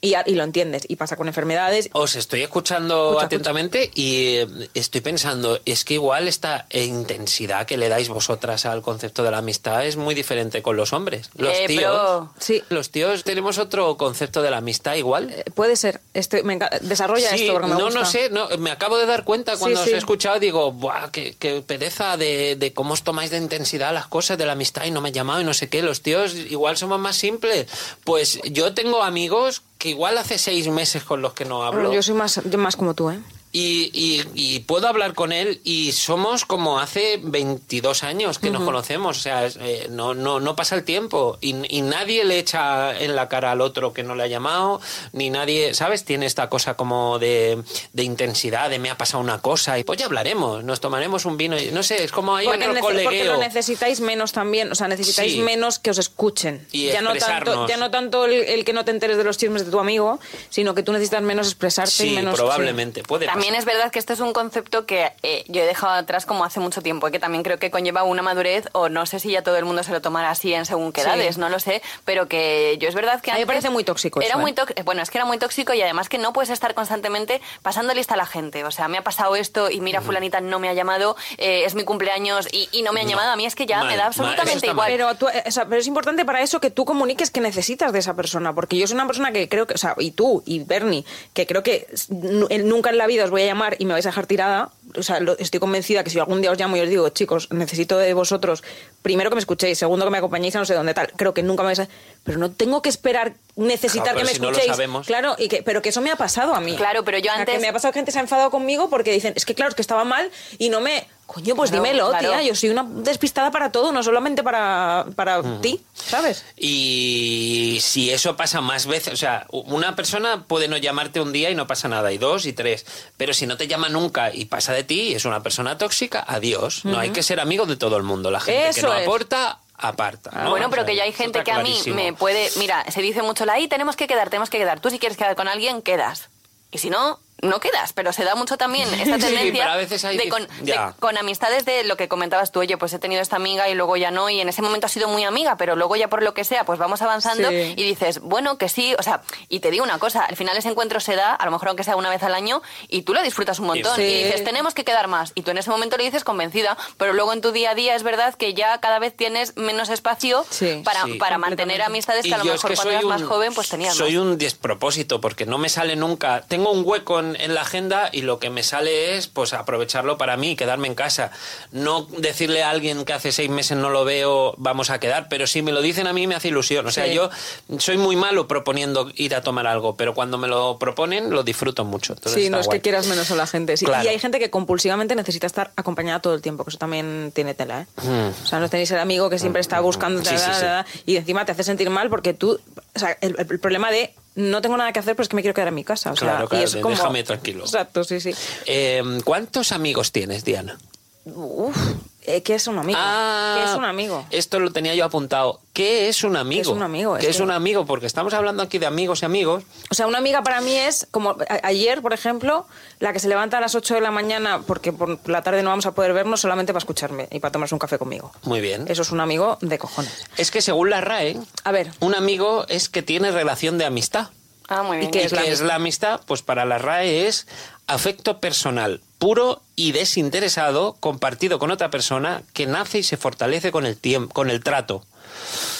Speaker 2: Y, y lo entiendes. Y pasa con enfermedades.
Speaker 3: Os estoy escuchando
Speaker 2: Escucha,
Speaker 3: atentamente y eh, estoy pensando, es que igual esta intensidad que le dais vosotras al concepto de la amistad es muy diferente con los hombres. Los
Speaker 1: Eh,
Speaker 3: tíos,
Speaker 1: pero-
Speaker 2: Sí.
Speaker 3: los tíos tenemos otro concepto de la amistad igual.
Speaker 2: Eh, Puede ser. Estoy, me enca- desarrolla
Speaker 3: Sí,
Speaker 2: esto porque me
Speaker 3: no,
Speaker 2: gusta.
Speaker 3: no sé, no, me acabo de dar cuenta cuando
Speaker 2: Sí,
Speaker 3: os he escuchado, digo, Buah, qué, qué pereza de, de cómo os tomáis de intensidad las cosas de la amistad y no me he llamado y no sé qué, los tíos igual somos más simples. Pues yo tengo amigos que igual hace seis meses con los que no hablo.
Speaker 2: Yo soy más, yo más como tú, ¿eh?
Speaker 3: Y, y- y puedo hablar con él y somos como hace 22 años que nos conocemos. O sea, eh, no, no, no pasa el tiempo y, y nadie le echa en la cara al otro que no le ha llamado, ni nadie, ¿sabes? Tiene esta cosa como de, de intensidad, de me ha pasado una cosa y pues ya hablaremos, nos tomaremos un vino y no sé, es como hay
Speaker 2: Porque,
Speaker 3: otro
Speaker 2: nece- porque
Speaker 3: colegueo.
Speaker 2: lo necesitáis menos también, o sea, necesitáis
Speaker 3: Sí.
Speaker 2: menos que os escuchen.
Speaker 3: Y
Speaker 2: ya no tanto, ya no tanto el, el que no te enteres de los chismes de tu amigo, sino que tú necesitas menos expresarte y
Speaker 3: Sí,
Speaker 2: menos.
Speaker 3: probablemente, puede
Speaker 1: También es verdad que este es un concepto que eh, yo he dejado atrás como hace mucho tiempo y que también creo que conlleva una madurez o no sé si ya todo el mundo se lo tomará así en según qué
Speaker 2: Sí.
Speaker 1: edades, no lo sé, pero que yo es verdad que
Speaker 2: A mí me
Speaker 1: antes
Speaker 2: parece muy tóxico
Speaker 1: Era
Speaker 2: eso,
Speaker 1: muy
Speaker 2: ¿eh?
Speaker 1: tóxico, bueno, es que era muy tóxico y además que no puedes estar constantemente pasando lista a la gente, o sea, me ha pasado esto y mira fulanita no me ha llamado, eh, es mi cumpleaños y, y no me ha
Speaker 3: No.
Speaker 1: llamado, a mí es que ya
Speaker 3: Mal,
Speaker 1: me da absolutamente
Speaker 3: mal.
Speaker 1: igual.
Speaker 2: Pero, tú, eh, o sea, pero es importante para eso que tú comuniques que necesitas de esa persona, porque yo soy una persona que creo que, o sea, y tú y Bernie, que creo que nunca en la vida os voy a llamar y me vais a dejar tirada. O sea, lo- estoy convencida que si algún día os llamo y os digo, chicos, necesito de vosotros, primero que me escuchéis, segundo que me acompañéis a no sé dónde tal, creo que nunca me vais a... Pero no tengo que esperar, necesitar
Speaker 3: Claro,
Speaker 2: que me
Speaker 3: si no lo
Speaker 2: escuchéis.
Speaker 3: sabemos.
Speaker 2: Claro, y que, pero que eso me ha pasado a mí.
Speaker 1: Claro, pero yo
Speaker 2: O sea, que
Speaker 1: antes-
Speaker 2: me ha pasado que gente se ha enfadado conmigo porque dicen, es que claro, es que estaba mal y no me... Coño, pues
Speaker 1: Claro,
Speaker 2: dímelo,
Speaker 1: claro.
Speaker 2: tía, yo soy una despistada para todo, no solamente para, para ti, ¿sabes?
Speaker 3: Y si eso pasa más veces, o sea, una persona puede no llamarte un día y no pasa nada, y dos y tres, pero si no te llama nunca y pasa de ti, es una persona tóxica, adiós. No hay que ser amigo de todo el mundo. La gente
Speaker 2: Eso
Speaker 3: que no
Speaker 2: es.
Speaker 3: aporta, aparta. ¿no?
Speaker 1: Bueno,
Speaker 3: O
Speaker 1: pero
Speaker 3: sea,
Speaker 1: que ya hay gente que a mí
Speaker 3: clarísimo.
Speaker 1: me puede... Mira, se dice mucho la I, tenemos que quedar, tenemos que quedar. Tú si quieres quedar con alguien, quedas. Y si no, no quedas. Pero se da mucho también esta
Speaker 3: Sí,
Speaker 1: tendencia
Speaker 3: pero a veces hay
Speaker 1: de, con,
Speaker 3: ya.
Speaker 1: de- con amistades de lo que comentabas tú. Oye, pues he tenido esta amiga y luego ya no. Y en ese momento ha sido muy amiga, pero luego ya por lo que sea, pues vamos avanzando
Speaker 2: Sí.
Speaker 1: y dices, bueno, que sí. O sea, y te digo una cosa, al final ese encuentro se da, a lo mejor aunque sea una vez al año, y tú lo disfrutas un montón.
Speaker 2: Sí.
Speaker 1: Y dices, tenemos que quedar más. Y tú en ese momento le dices convencida, pero luego en tu día a día es verdad que ya cada vez tienes menos espacio
Speaker 2: Sí.
Speaker 1: para,
Speaker 3: Sí.
Speaker 1: para mantener amistades que a lo mejor
Speaker 3: que
Speaker 1: cuando eras más joven pues tenías
Speaker 3: Soy
Speaker 1: más.
Speaker 3: un despropósito porque no me sale nunca. Tengo un hueco en, en la agenda y lo que me sale es pues aprovecharlo para mí, quedarme en casa. No decirle a alguien que hace seis meses no lo veo, vamos a quedar, pero si me lo dicen a mí me hace ilusión. O sea,
Speaker 2: Sí.
Speaker 3: yo soy muy malo proponiendo ir a tomar algo, pero cuando me lo proponen lo disfruto mucho. Entonces
Speaker 2: Sí, no es
Speaker 3: guay.
Speaker 2: que quieras menos a la gente. sí.
Speaker 3: Claro.
Speaker 2: Y hay gente que compulsivamente necesita estar acompañada todo el tiempo, que eso también tiene tela, ¿eh? O sea, no tenéis el amigo que siempre está buscando
Speaker 3: Mm. Sí,
Speaker 2: y encima te hace sentir mal porque tú... O sea, el, el problema de no tengo nada que hacer, pero es que me quiero quedar en mi casa. O sea,
Speaker 3: Claro, claro,
Speaker 2: y es
Speaker 3: de
Speaker 2: como...
Speaker 3: déjame tranquilo.
Speaker 2: Exacto, sí, sí.
Speaker 3: Eh, ¿Cuántos amigos tienes, Diana?
Speaker 2: Uf, eh, ¿qué es un amigo?
Speaker 3: Ah,
Speaker 2: ¿Qué es un amigo?
Speaker 3: Esto lo tenía yo apuntado. ¿Qué es un amigo?
Speaker 2: es un amigo?
Speaker 3: ¿Qué
Speaker 2: Es
Speaker 3: es,
Speaker 2: que-
Speaker 3: un amigo? Porque estamos hablando aquí de amigos y amigos.
Speaker 2: O sea, una amiga para mí es como ayer, por ejemplo, la que se levanta a las 8 de la mañana porque por la tarde no vamos a poder vernos solamente para escucharme y para tomarse un café conmigo.
Speaker 3: Muy bien.
Speaker 2: Eso es un amigo de cojones.
Speaker 3: Es que según la RAE,
Speaker 2: A ver.
Speaker 3: un amigo es que tiene relación de amistad.
Speaker 1: Ah, muy bien.
Speaker 2: ¿Y qué
Speaker 3: ¿Y
Speaker 2: es la
Speaker 3: qué es la amistad? Pues para la RAE es afecto personal puro y desinteresado compartido con otra persona que nace y se fortalece con el tiempo, con el trato.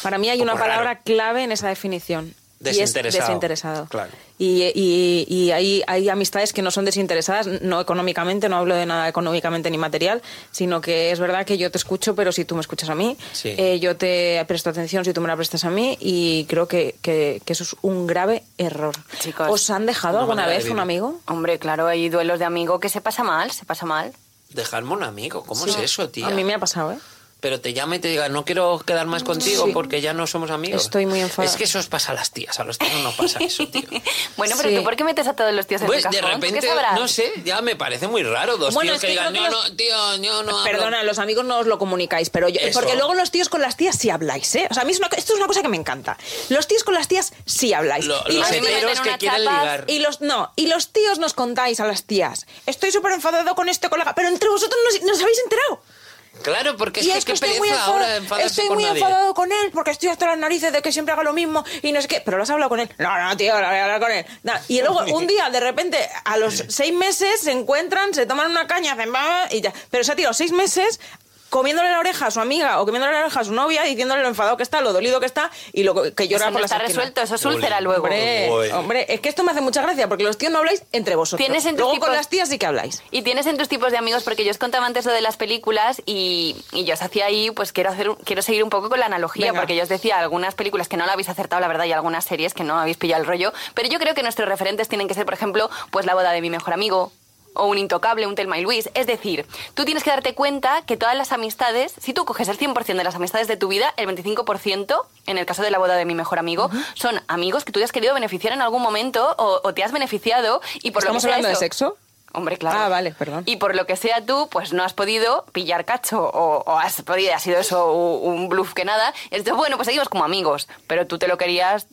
Speaker 2: Para mí hay una palabra clave en esa definición. Y es
Speaker 3: Desinteresado.
Speaker 2: desinteresado.
Speaker 3: Claro.
Speaker 2: Y, y- y hay, hay amistades que no son desinteresadas, no económicamente, no hablo de nada económicamente ni material, sino que es verdad que yo te escucho, pero si tú me escuchas a mí,
Speaker 3: Sí.
Speaker 2: eh, yo te presto atención si tú me la prestas a mí, y creo que, que- que eso es un grave error.
Speaker 1: Chicos,
Speaker 2: ¿Os han dejado
Speaker 3: una
Speaker 2: alguna
Speaker 3: de
Speaker 2: vez un amigo?
Speaker 1: Hombre, claro, hay duelos de amigo que se pasa mal, se pasa mal.
Speaker 3: Dejarme un amigo, ¿cómo es eso, tía?
Speaker 2: A mí me ha pasado, ¿eh?
Speaker 3: Pero te llama y te diga, no quiero quedar más contigo
Speaker 2: Sí.
Speaker 3: porque ya no somos amigos.
Speaker 2: Estoy muy enfadada.
Speaker 3: Es que eso os pasa a las tías, a los tíos no pasa eso, tío.
Speaker 1: Bueno, pero
Speaker 2: Sí.
Speaker 1: tú, ¿por qué metes a todos los tíos en
Speaker 3: Pues
Speaker 1: el
Speaker 3: de
Speaker 1: cajón? ¿Tú
Speaker 3: repente, no sé, ya me parece muy raro dos
Speaker 2: Bueno,
Speaker 3: tíos
Speaker 2: es
Speaker 3: que,
Speaker 2: que
Speaker 3: digan, no,
Speaker 2: los-
Speaker 3: no, tío, yo no hablo".
Speaker 2: Perdona, los amigos no os lo comunicáis, pero yo,
Speaker 3: Eso.
Speaker 2: porque luego los tíos con las tías sí habláis, ¿eh? O sea, a mí es una, esto es una cosa que me encanta. Los tíos con las tías sí habláis.
Speaker 3: Lo-
Speaker 2: y,
Speaker 3: los heteros que quieren
Speaker 1: chapas
Speaker 3: ligar.
Speaker 2: y los no, y los tíos nos contáis a las tías. Estoy súper enfadado con este colega, pero entre vosotros no, no os habéis enterado.
Speaker 3: Claro, porque es
Speaker 2: y
Speaker 3: que,
Speaker 2: es que estoy muy, enfadado, estoy
Speaker 3: con
Speaker 2: muy
Speaker 3: nadie.
Speaker 2: enfadado con él porque estoy hasta las narices de que siempre haga lo mismo y no sé qué. Pero lo has hablado con él. No, no, tío, no voy a hablar con él. No. Y luego un día, de repente, a los seis meses se encuentran, se toman una caña, hacen va y ya. Pero se ha tirado seis meses comiéndole la oreja a su amiga o comiéndole la oreja a su novia diciéndole lo enfadado que está, lo dolido que está y lo que llora
Speaker 1: Eso no
Speaker 2: por la
Speaker 1: está resuelto, eso es úlcera luego.
Speaker 2: Hombre,
Speaker 3: Uy.
Speaker 2: hombre, es que esto me hace mucha gracia porque los tíos no habláis entre vosotros.
Speaker 1: Tienes en tus
Speaker 2: Luego con las tías sí que habláis.
Speaker 1: Y tienes en tus tipos de amigos, porque yo os contaba antes lo de las películas y, y yo os hacía ahí, pues quiero hacer, un- quiero seguir un poco con la analogía,
Speaker 2: Venga.
Speaker 1: porque yo os decía algunas películas que no la habéis acertado, la verdad, y algunas series que no habéis pillado el rollo, pero yo creo que nuestros referentes tienen que ser, por ejemplo, pues la boda de mi mejor amigo, o un intocable, un Telma y Luis. Es decir, tú tienes que darte cuenta que todas las amistades, si tú coges el 100% de las amistades de tu vida, el 25%, en el caso de la boda de mi mejor amigo, son amigos que tú has querido beneficiar en algún momento o, o te has beneficiado y por lo que
Speaker 2: ¿Estamos
Speaker 1: sea
Speaker 2: hablando de sexo?
Speaker 1: Hombre, claro.
Speaker 2: Ah, vale, perdón.
Speaker 1: Y por lo que sea tú, pues no has podido pillar cacho o, o has podido, ha sido eso un, un bluff que nada. Entonces, bueno, pues seguimos como amigos, pero tú te lo querías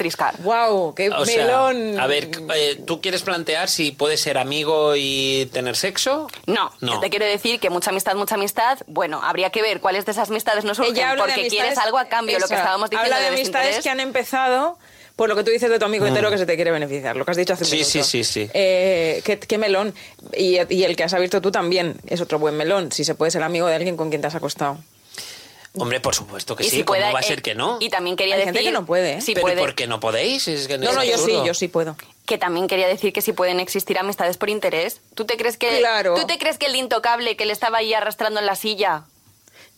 Speaker 1: triscar.
Speaker 2: ¡Wow! ¡Qué
Speaker 3: O sea,
Speaker 2: melón!
Speaker 3: a ver, eh, ¿tú quieres plantear si puedes ser amigo y tener sexo?
Speaker 1: No,
Speaker 3: No.
Speaker 1: te quiero decir que mucha amistad, mucha amistad, bueno, habría que ver cuáles de esas amistades no surgen porque
Speaker 2: amistades-
Speaker 1: quieres algo a cambio, lo que estábamos diciendo
Speaker 2: Habla de
Speaker 1: de
Speaker 2: amistades que han empezado por lo que tú dices de tu amigo entero que se te quiere beneficiar, lo que has dicho hace un
Speaker 3: Mm. Sí,
Speaker 2: minuto.
Speaker 3: sí, sí, sí.
Speaker 2: Eh, qué, qué melón. Y, y el que has abierto tú también es otro buen melón, si se puede ser amigo de alguien con quien te has acostado.
Speaker 3: Hombre, por supuesto que
Speaker 1: Y
Speaker 3: sí,
Speaker 1: si
Speaker 3: ¿cómo
Speaker 1: puede,
Speaker 3: va a
Speaker 1: eh,
Speaker 3: ser que no?
Speaker 1: Y también quería
Speaker 2: Hay
Speaker 1: decir...
Speaker 2: gente que no puede, ¿eh?
Speaker 3: Pero ¿y
Speaker 1: puede.
Speaker 3: por qué no podéis? Es que
Speaker 2: No,
Speaker 3: es
Speaker 2: no, yo sí, yo sí puedo.
Speaker 1: que también quería decir que si pueden existir amistades por interés. ¿Tú te crees que
Speaker 2: Claro.
Speaker 1: tú te crees que el intocable que le estaba ahí arrastrando en la silla,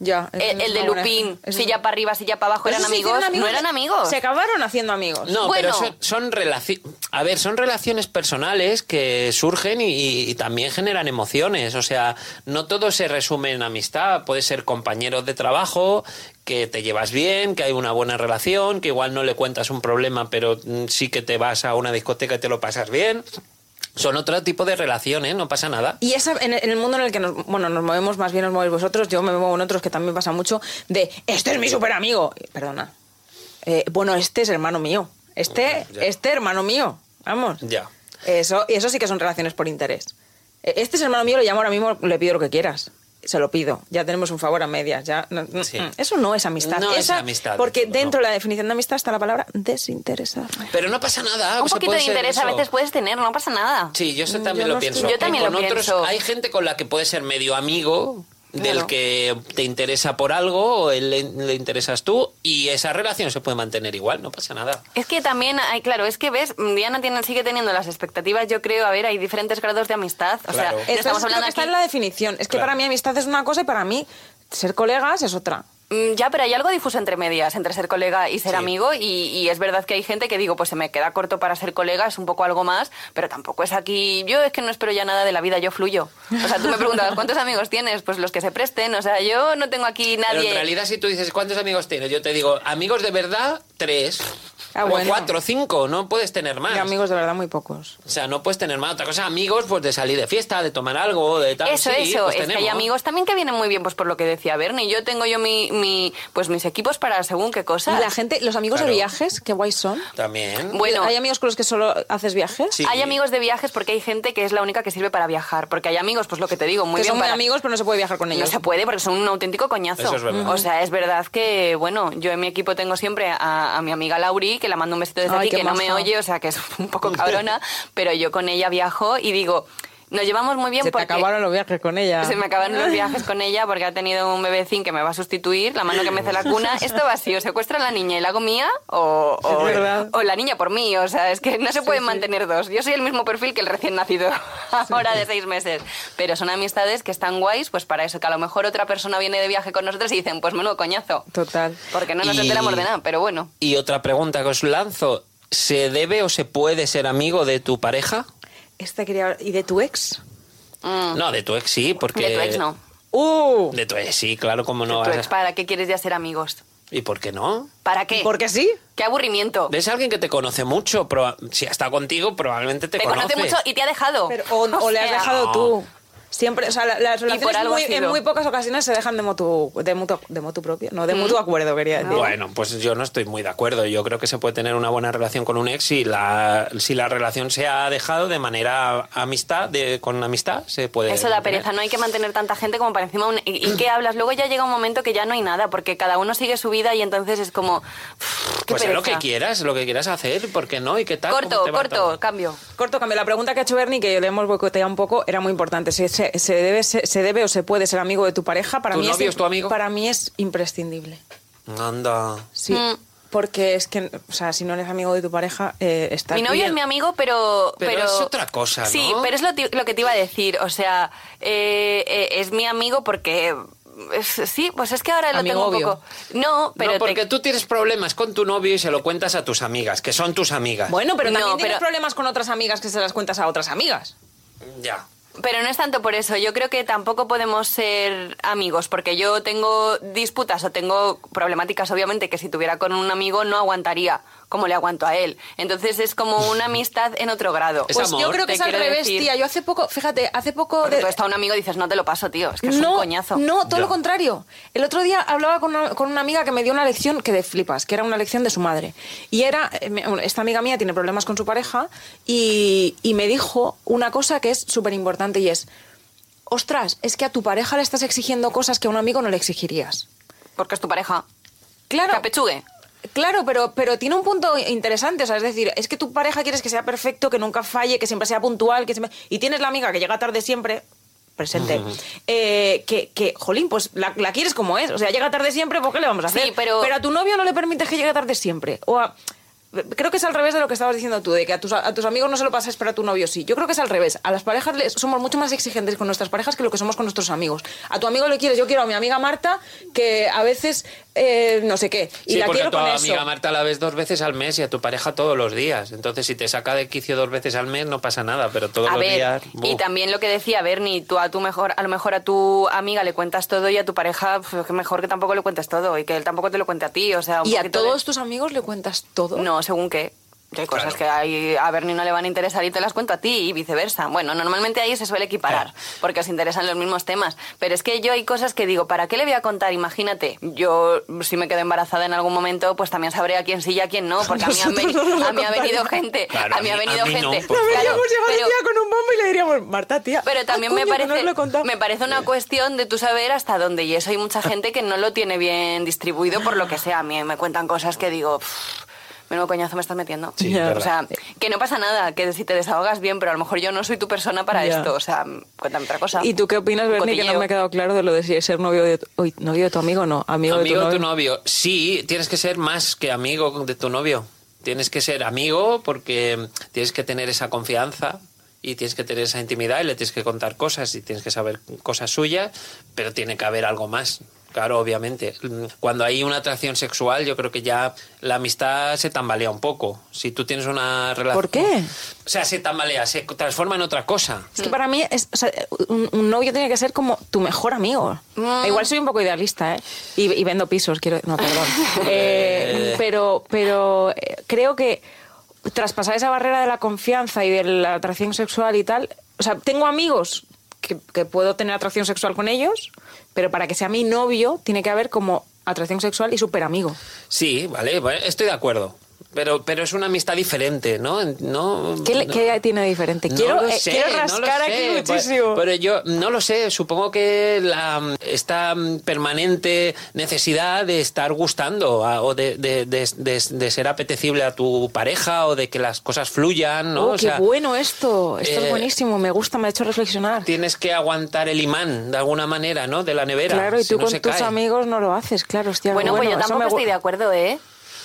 Speaker 2: Ya.
Speaker 1: el,
Speaker 2: es
Speaker 1: el de Lupín,
Speaker 2: eso-
Speaker 1: silla para arriba, silla para abajo, eran amigos? No eran amigos.
Speaker 2: Se acabaron haciendo amigos.
Speaker 3: No,
Speaker 1: Bueno.
Speaker 3: pero son, son relaciones. A ver, son relaciones personales que surgen y, y- y también generan emociones. O sea, no todo se resume en amistad. Puede ser compañeros de trabajo, que te llevas bien, que hay una buena relación, que igual no le cuentas un problema, pero mm, sí que te vas a una discoteca y te lo pasas bien. Son otro tipo de relaciones, no pasa nada.
Speaker 2: Y esa, en, el- mundo en el que nos, bueno, nos movemos, más bien nos movéis vosotros, yo me muevo en otros que también pasa mucho, de, este es mi super amigo. Perdona. Eh, bueno, este es hermano mío. Este,
Speaker 3: Ya.
Speaker 2: este hermano mío. Vamos.
Speaker 3: Ya.
Speaker 2: Eso, y eso sí que son relaciones por interés. Eh, Este es hermano mío, le llamo ahora mismo, le pido lo que quieras. Se lo pido. Ya tenemos un favor a medias. Ya, no- no-
Speaker 3: Sí.
Speaker 2: Eso no es amistad.
Speaker 3: No es amistad,
Speaker 2: Porque dentro de la definición de amistad está la palabra desinteresada.
Speaker 3: Pero no pasa nada.
Speaker 1: Un
Speaker 3: o sea,
Speaker 1: poquito de interés a veces puedes tener, no pasa nada.
Speaker 3: Sí, yo eso
Speaker 2: Mm,
Speaker 3: también
Speaker 2: yo
Speaker 3: lo
Speaker 2: no
Speaker 3: pienso.
Speaker 2: estoy-
Speaker 1: Yo también lo
Speaker 3: otros
Speaker 1: pienso.
Speaker 3: hay gente con la que puede ser medio amigo del
Speaker 2: Claro.
Speaker 3: que te interesa por algo o él le, le interesas tú y esa relación se puede mantener igual, no pasa nada.
Speaker 1: Es que también hay, claro, es que ves, Diana tiene, sigue teniendo las expectativas, yo creo, a ver, hay diferentes grados de amistad. O
Speaker 3: Claro.
Speaker 1: sea, estamos
Speaker 2: es lo
Speaker 1: hablando
Speaker 2: que está en la definición. Es que
Speaker 3: Claro.
Speaker 2: para mí amistad es una cosa y para mí ser colegas es otra.
Speaker 1: Mm, Ya, pero hay algo difuso entre medias, entre ser colega y ser
Speaker 3: Sí.
Speaker 1: amigo, y, y es verdad que hay gente que digo, pues se me queda corto para ser colega, es un poco algo más, pero tampoco es aquí, yo es que no espero ya nada de la vida, yo fluyo. O sea, tú me preguntabas, ¿cuántos amigos tienes? Pues los que se presten, o sea, yo no tengo aquí
Speaker 3: Pero
Speaker 1: nadie...
Speaker 3: en realidad si tú dices, ¿cuántos amigos tienes? Yo te digo, amigos de verdad, tres.
Speaker 2: Ah,
Speaker 3: o
Speaker 2: bueno.
Speaker 3: cuatro, cinco, no puedes tener más.
Speaker 2: Y amigos de verdad muy pocos.
Speaker 3: O sea, no puedes tener más. Otra cosa, amigos, pues de salir de fiesta, de tomar algo, de tal.
Speaker 1: Eso,
Speaker 3: Sí,
Speaker 1: eso,
Speaker 3: pues
Speaker 1: es que hay amigos también que vienen muy bien, pues por lo que decía Bernie. Yo tengo yo mi, mi pues mis equipos para según qué
Speaker 2: Y
Speaker 1: cosas.
Speaker 2: la gente, los amigos
Speaker 3: Claro.
Speaker 2: de viajes, qué guays son.
Speaker 3: También.
Speaker 1: Bueno.
Speaker 2: ¿Hay amigos con los que solo haces viajes?
Speaker 3: Sí.
Speaker 1: Hay amigos de viajes porque hay gente que es la única que sirve para viajar. Porque hay amigos, pues lo que te digo, muy
Speaker 2: que
Speaker 1: bien
Speaker 2: son muy
Speaker 1: para...
Speaker 2: amigos, pero no se puede viajar con
Speaker 1: No
Speaker 2: ellos.
Speaker 1: se puede porque son un auténtico coñazo.
Speaker 3: Eso es verdad.
Speaker 1: O sea, es verdad que, bueno, yo en mi equipo tengo siempre a, a mi amiga Lauri, que la mando un besito desde
Speaker 2: Ay,
Speaker 1: aquí, que no me oye, o sea que es un poco cabrona, pero yo con ella viajo y digo, nos llevamos muy bien
Speaker 2: Se
Speaker 1: porque...
Speaker 2: acabaron los viajes con ella.
Speaker 1: Se me acaban los viajes con ella porque ha tenido un bebecín que me va a sustituir, la mano que me hace la cuna. Esto va así, o secuestra a la niña y la hago mía, o, o- la niña por mí. O sea, es que no se pueden
Speaker 2: sí.
Speaker 1: mantener dos. Yo soy el mismo perfil que el recién nacido, ahora de seis meses. Pero son amistades que están guays, pues para eso, que a lo mejor otra persona viene de viaje con nosotros y dicen, pues menudo coñazo.
Speaker 2: Total.
Speaker 1: Porque no nos
Speaker 3: Y-
Speaker 1: enteramos de nada, pero bueno.
Speaker 3: Y otra pregunta que os lanzo. ¿Se debe o se puede ser amigo de tu pareja?
Speaker 2: Esta quería... ¿Y de tu ex?
Speaker 1: Mm,
Speaker 3: No, de tu ex sí, porque...
Speaker 1: de tu ex no.
Speaker 2: ¡Uh!
Speaker 3: De tu ex sí, claro, como no
Speaker 1: De tu ex, ¿Para qué quieres ya ser amigos?
Speaker 3: ¿Y por qué no?
Speaker 1: ¿Para qué?
Speaker 2: ¿Por qué sí?
Speaker 1: ¡Qué aburrimiento!
Speaker 3: ¿Ves a alguien que te conoce mucho? Si ha estado contigo, probablemente te,
Speaker 1: Te conoce mucho y te ha dejado.
Speaker 2: Pero, o, o le has dejado
Speaker 3: No.
Speaker 2: tú. Siempre, o sea, la- las relaciones muy- en muy pocas ocasiones se dejan de mutuo, de mutuo, de mutuo propio. No,
Speaker 1: Mm.
Speaker 2: de mutuo acuerdo, quería decir.
Speaker 3: Bueno, pues yo no estoy muy de acuerdo. Yo creo que se puede tener una buena relación con un ex si la, si la relación se ha dejado de manera amistad, de, con amistad, se puede.
Speaker 1: Eso da pereza, no hay que mantener tanta gente como para encima. Un... ¿Y, y qué hablas? Luego ya llega un momento que ya no hay nada, porque cada uno sigue su vida y entonces es como. qué
Speaker 3: Pues haz lo que quieras, lo que quieras hacer, ¿por qué no? ¿Y qué tal? ¿Cómo
Speaker 1: Corto, corto, cambio.
Speaker 2: Corto cambio. La pregunta que ha hecho Bernie, que le hemos boicoteado un poco, era muy importante. ¿Se, se, se debe, se, se debe o se puede ser amigo de tu pareja? Para
Speaker 3: ¿Tu
Speaker 2: mí
Speaker 3: novio
Speaker 2: es,
Speaker 3: es tu amigo?
Speaker 2: Para mí es imprescindible.
Speaker 3: Anda.
Speaker 2: Sí.
Speaker 1: Mm.
Speaker 2: Porque es que, o sea, si no eres amigo de tu pareja, eh, está
Speaker 1: Mi novio es mi amigo, pero.
Speaker 3: Pero es otra cosa,
Speaker 1: Sí,
Speaker 3: ¿no?
Speaker 1: pero es lo, que te iba a decir. O sea, eh, eh, es mi amigo porque. sí, pues es que ahora lo
Speaker 2: Amigo
Speaker 1: tengo un
Speaker 2: obvio.
Speaker 1: poco. No, pero.
Speaker 3: no,
Speaker 1: te-
Speaker 3: porque tú tienes problemas con tu novio y se lo cuentas a tus amigas, que son tus amigas.
Speaker 2: Bueno, pero
Speaker 1: No,
Speaker 2: también tienes
Speaker 1: pero-
Speaker 2: problemas con otras amigas que se las cuentas a otras amigas.
Speaker 3: Ya.
Speaker 1: Pero no es tanto por eso. Yo creo que tampoco podemos ser amigos, porque yo tengo disputas o tengo problemáticas, obviamente, que si tuviera con un amigo no aguantaría como le aguanto a él. Entonces es como una amistad en otro grado.
Speaker 3: Es
Speaker 2: Pues
Speaker 3: amor.
Speaker 2: yo creo que es al revés,
Speaker 1: decir-
Speaker 2: tía. Yo hace poco, fíjate, hace poco...
Speaker 1: Porque
Speaker 2: de-
Speaker 1: tú estás a un amigo y dices, no te lo paso, tío. Es que es
Speaker 2: no,
Speaker 1: un coñazo.
Speaker 2: No, todo lo contrario. El otro día hablaba con una, con una amiga que me dio una lección que de flipas, que era una lección de su madre. Y era, eh, esta amiga mía tiene problemas con su pareja y, y me dijo una cosa que es súper importante y es, ostras, es que a tu pareja le estás exigiendo cosas que a un amigo no le exigirías.
Speaker 1: Porque es tu pareja.
Speaker 2: Claro.
Speaker 1: Capechugue.
Speaker 2: Claro, pero, pero tiene un punto interesante, o sea, es decir, es que tu pareja quieres que sea perfecto, que nunca falle, que siempre sea puntual, que siempre... y tienes la amiga que llega tarde siempre, presente, eh, que, que, jolín, pues la, la quieres como es, o sea, llega tarde siempre, ¿por qué le vamos a
Speaker 1: Sí,
Speaker 2: hacer?
Speaker 1: pero-
Speaker 2: a tu novio no le permites que llegue tarde siempre, o a- Creo que es al revés de lo que estabas diciendo tú, de que a tus, a tus amigos no se lo pases, pero a tu novio sí. Yo creo que es al revés. A las parejas les- somos mucho más exigentes con nuestras parejas que lo que somos con nuestros amigos. A tu amigo le quieres, yo quiero a mi amiga Marta, que a veces eh, no sé qué, y
Speaker 3: Sí,
Speaker 2: la
Speaker 3: porque
Speaker 2: quiero
Speaker 3: a tu
Speaker 2: con
Speaker 3: amiga
Speaker 2: eso.
Speaker 3: Marta la ves dos veces al mes y a tu pareja todos los días. Entonces, si te saca de quicio dos veces al mes, no pasa nada, pero todos
Speaker 1: A
Speaker 3: los
Speaker 1: ver,
Speaker 3: días...
Speaker 1: y también lo que decía Bernie, tú a tu mejor, a lo mejor a tu amiga le cuentas todo y a tu pareja, pues, que mejor que tampoco le cuentes todo y que él tampoco te lo cuente a ti, o sea, un
Speaker 2: ¿Y a
Speaker 1: de-
Speaker 2: todos tus amigos le cuentas todo?
Speaker 1: No, según qué. Hay cosas
Speaker 3: Claro.
Speaker 1: que hay- a Bernie no le van a interesar y te las cuento a ti y viceversa. Bueno, normalmente ahí se suele equiparar
Speaker 3: Claro.
Speaker 1: porque os interesan los mismos temas. Pero es que yo hay cosas que digo, ¿para qué le voy a contar? Imagínate, yo si me quedo embarazada en algún momento, pues también sabré a quién sí y a quién no, porque a mí, han veni-
Speaker 2: Nosotros no lo
Speaker 1: a mí ha venido gente,
Speaker 3: Claro,
Speaker 1: a mí ha
Speaker 3: a
Speaker 1: venido
Speaker 3: a
Speaker 1: gente.
Speaker 3: por
Speaker 2: No
Speaker 3: favor.
Speaker 1: Claro,
Speaker 2: veríamos llevar
Speaker 1: pero-
Speaker 2: al tía con un bombo y le diríamos, Marta, tía.
Speaker 1: pero también me
Speaker 2: no
Speaker 1: parece
Speaker 2: lo he contado".
Speaker 1: me parece una cuestión de tú saber hasta dónde y eso hay mucha gente que no lo tiene bien distribuido por lo que sea. A mí me cuentan cosas que digo, "Pff, menudo coñazo me estás metiendo.
Speaker 3: Sí,
Speaker 1: o sea, que no pasa nada, que si te desahogas bien, pero a lo mejor yo no soy tu persona para esto. O sea, cuéntame otra cosa.
Speaker 2: ¿Y tú qué opinas, Bernie, que no me ha quedado claro de lo de si es ser novio de, uy, novio de tu amigo o no? Amigo,
Speaker 3: Amigo
Speaker 2: de
Speaker 3: de
Speaker 2: tu
Speaker 3: tu
Speaker 2: novio.
Speaker 3: novio. Sí, tienes que ser más que amigo de tu novio. Tienes que ser amigo porque tienes que tener esa confianza y tienes que tener esa intimidad y le tienes que contar cosas y tienes que saber cosas suyas, pero tiene que haber algo más. Claro, obviamente. Cuando hay una atracción sexual, yo creo que ya la amistad se tambalea un poco. Si tú tienes una relación...
Speaker 2: ¿Por qué?
Speaker 3: O sea, se tambalea, se transforma en otra cosa.
Speaker 2: Es que para mí es, o sea, un, un novio tiene que ser como tu mejor amigo.
Speaker 1: Mm.
Speaker 2: Igual soy un poco idealista, ¿eh? Y, y vendo pisos, quiero... No, perdón. Eh, pero pero eh, creo que traspasar esa barrera de la confianza y de la atracción sexual y tal... O sea, tengo amigos que, puedo tener atracción sexual con ellos, pero para que sea mi novio tiene que haber como atracción sexual y súper amigo.
Speaker 3: Sí, vale, estoy de acuerdo. Pero, pero es una amistad diferente, ¿no? no
Speaker 2: ¿Qué, le-
Speaker 3: no-
Speaker 2: qué tiene diferente?
Speaker 3: no
Speaker 2: Quiero, eh, quiero rascar aquí muchísimo.
Speaker 3: Pero, pero yo no lo sé, supongo que la, esta permanente necesidad de estar gustando a- o de, de- de- de- de ser apetecible a tu pareja o de que las cosas fluyan, ¿no?
Speaker 2: Oh,
Speaker 3: O
Speaker 2: qué
Speaker 3: sea,
Speaker 2: bueno esto. Esto
Speaker 3: eh,
Speaker 2: es buenísimo. Me gusta, me ha hecho reflexionar.
Speaker 3: Tienes que aguantar el imán de alguna manera, ¿no? De la nevera.
Speaker 2: Claro, y
Speaker 3: si
Speaker 2: tú
Speaker 3: no
Speaker 2: con tus
Speaker 3: cae.
Speaker 2: amigos no lo haces, claro. Hostia,
Speaker 1: Bueno, pues yo tampoco
Speaker 2: me
Speaker 1: estoy de acuerdo, ¿eh?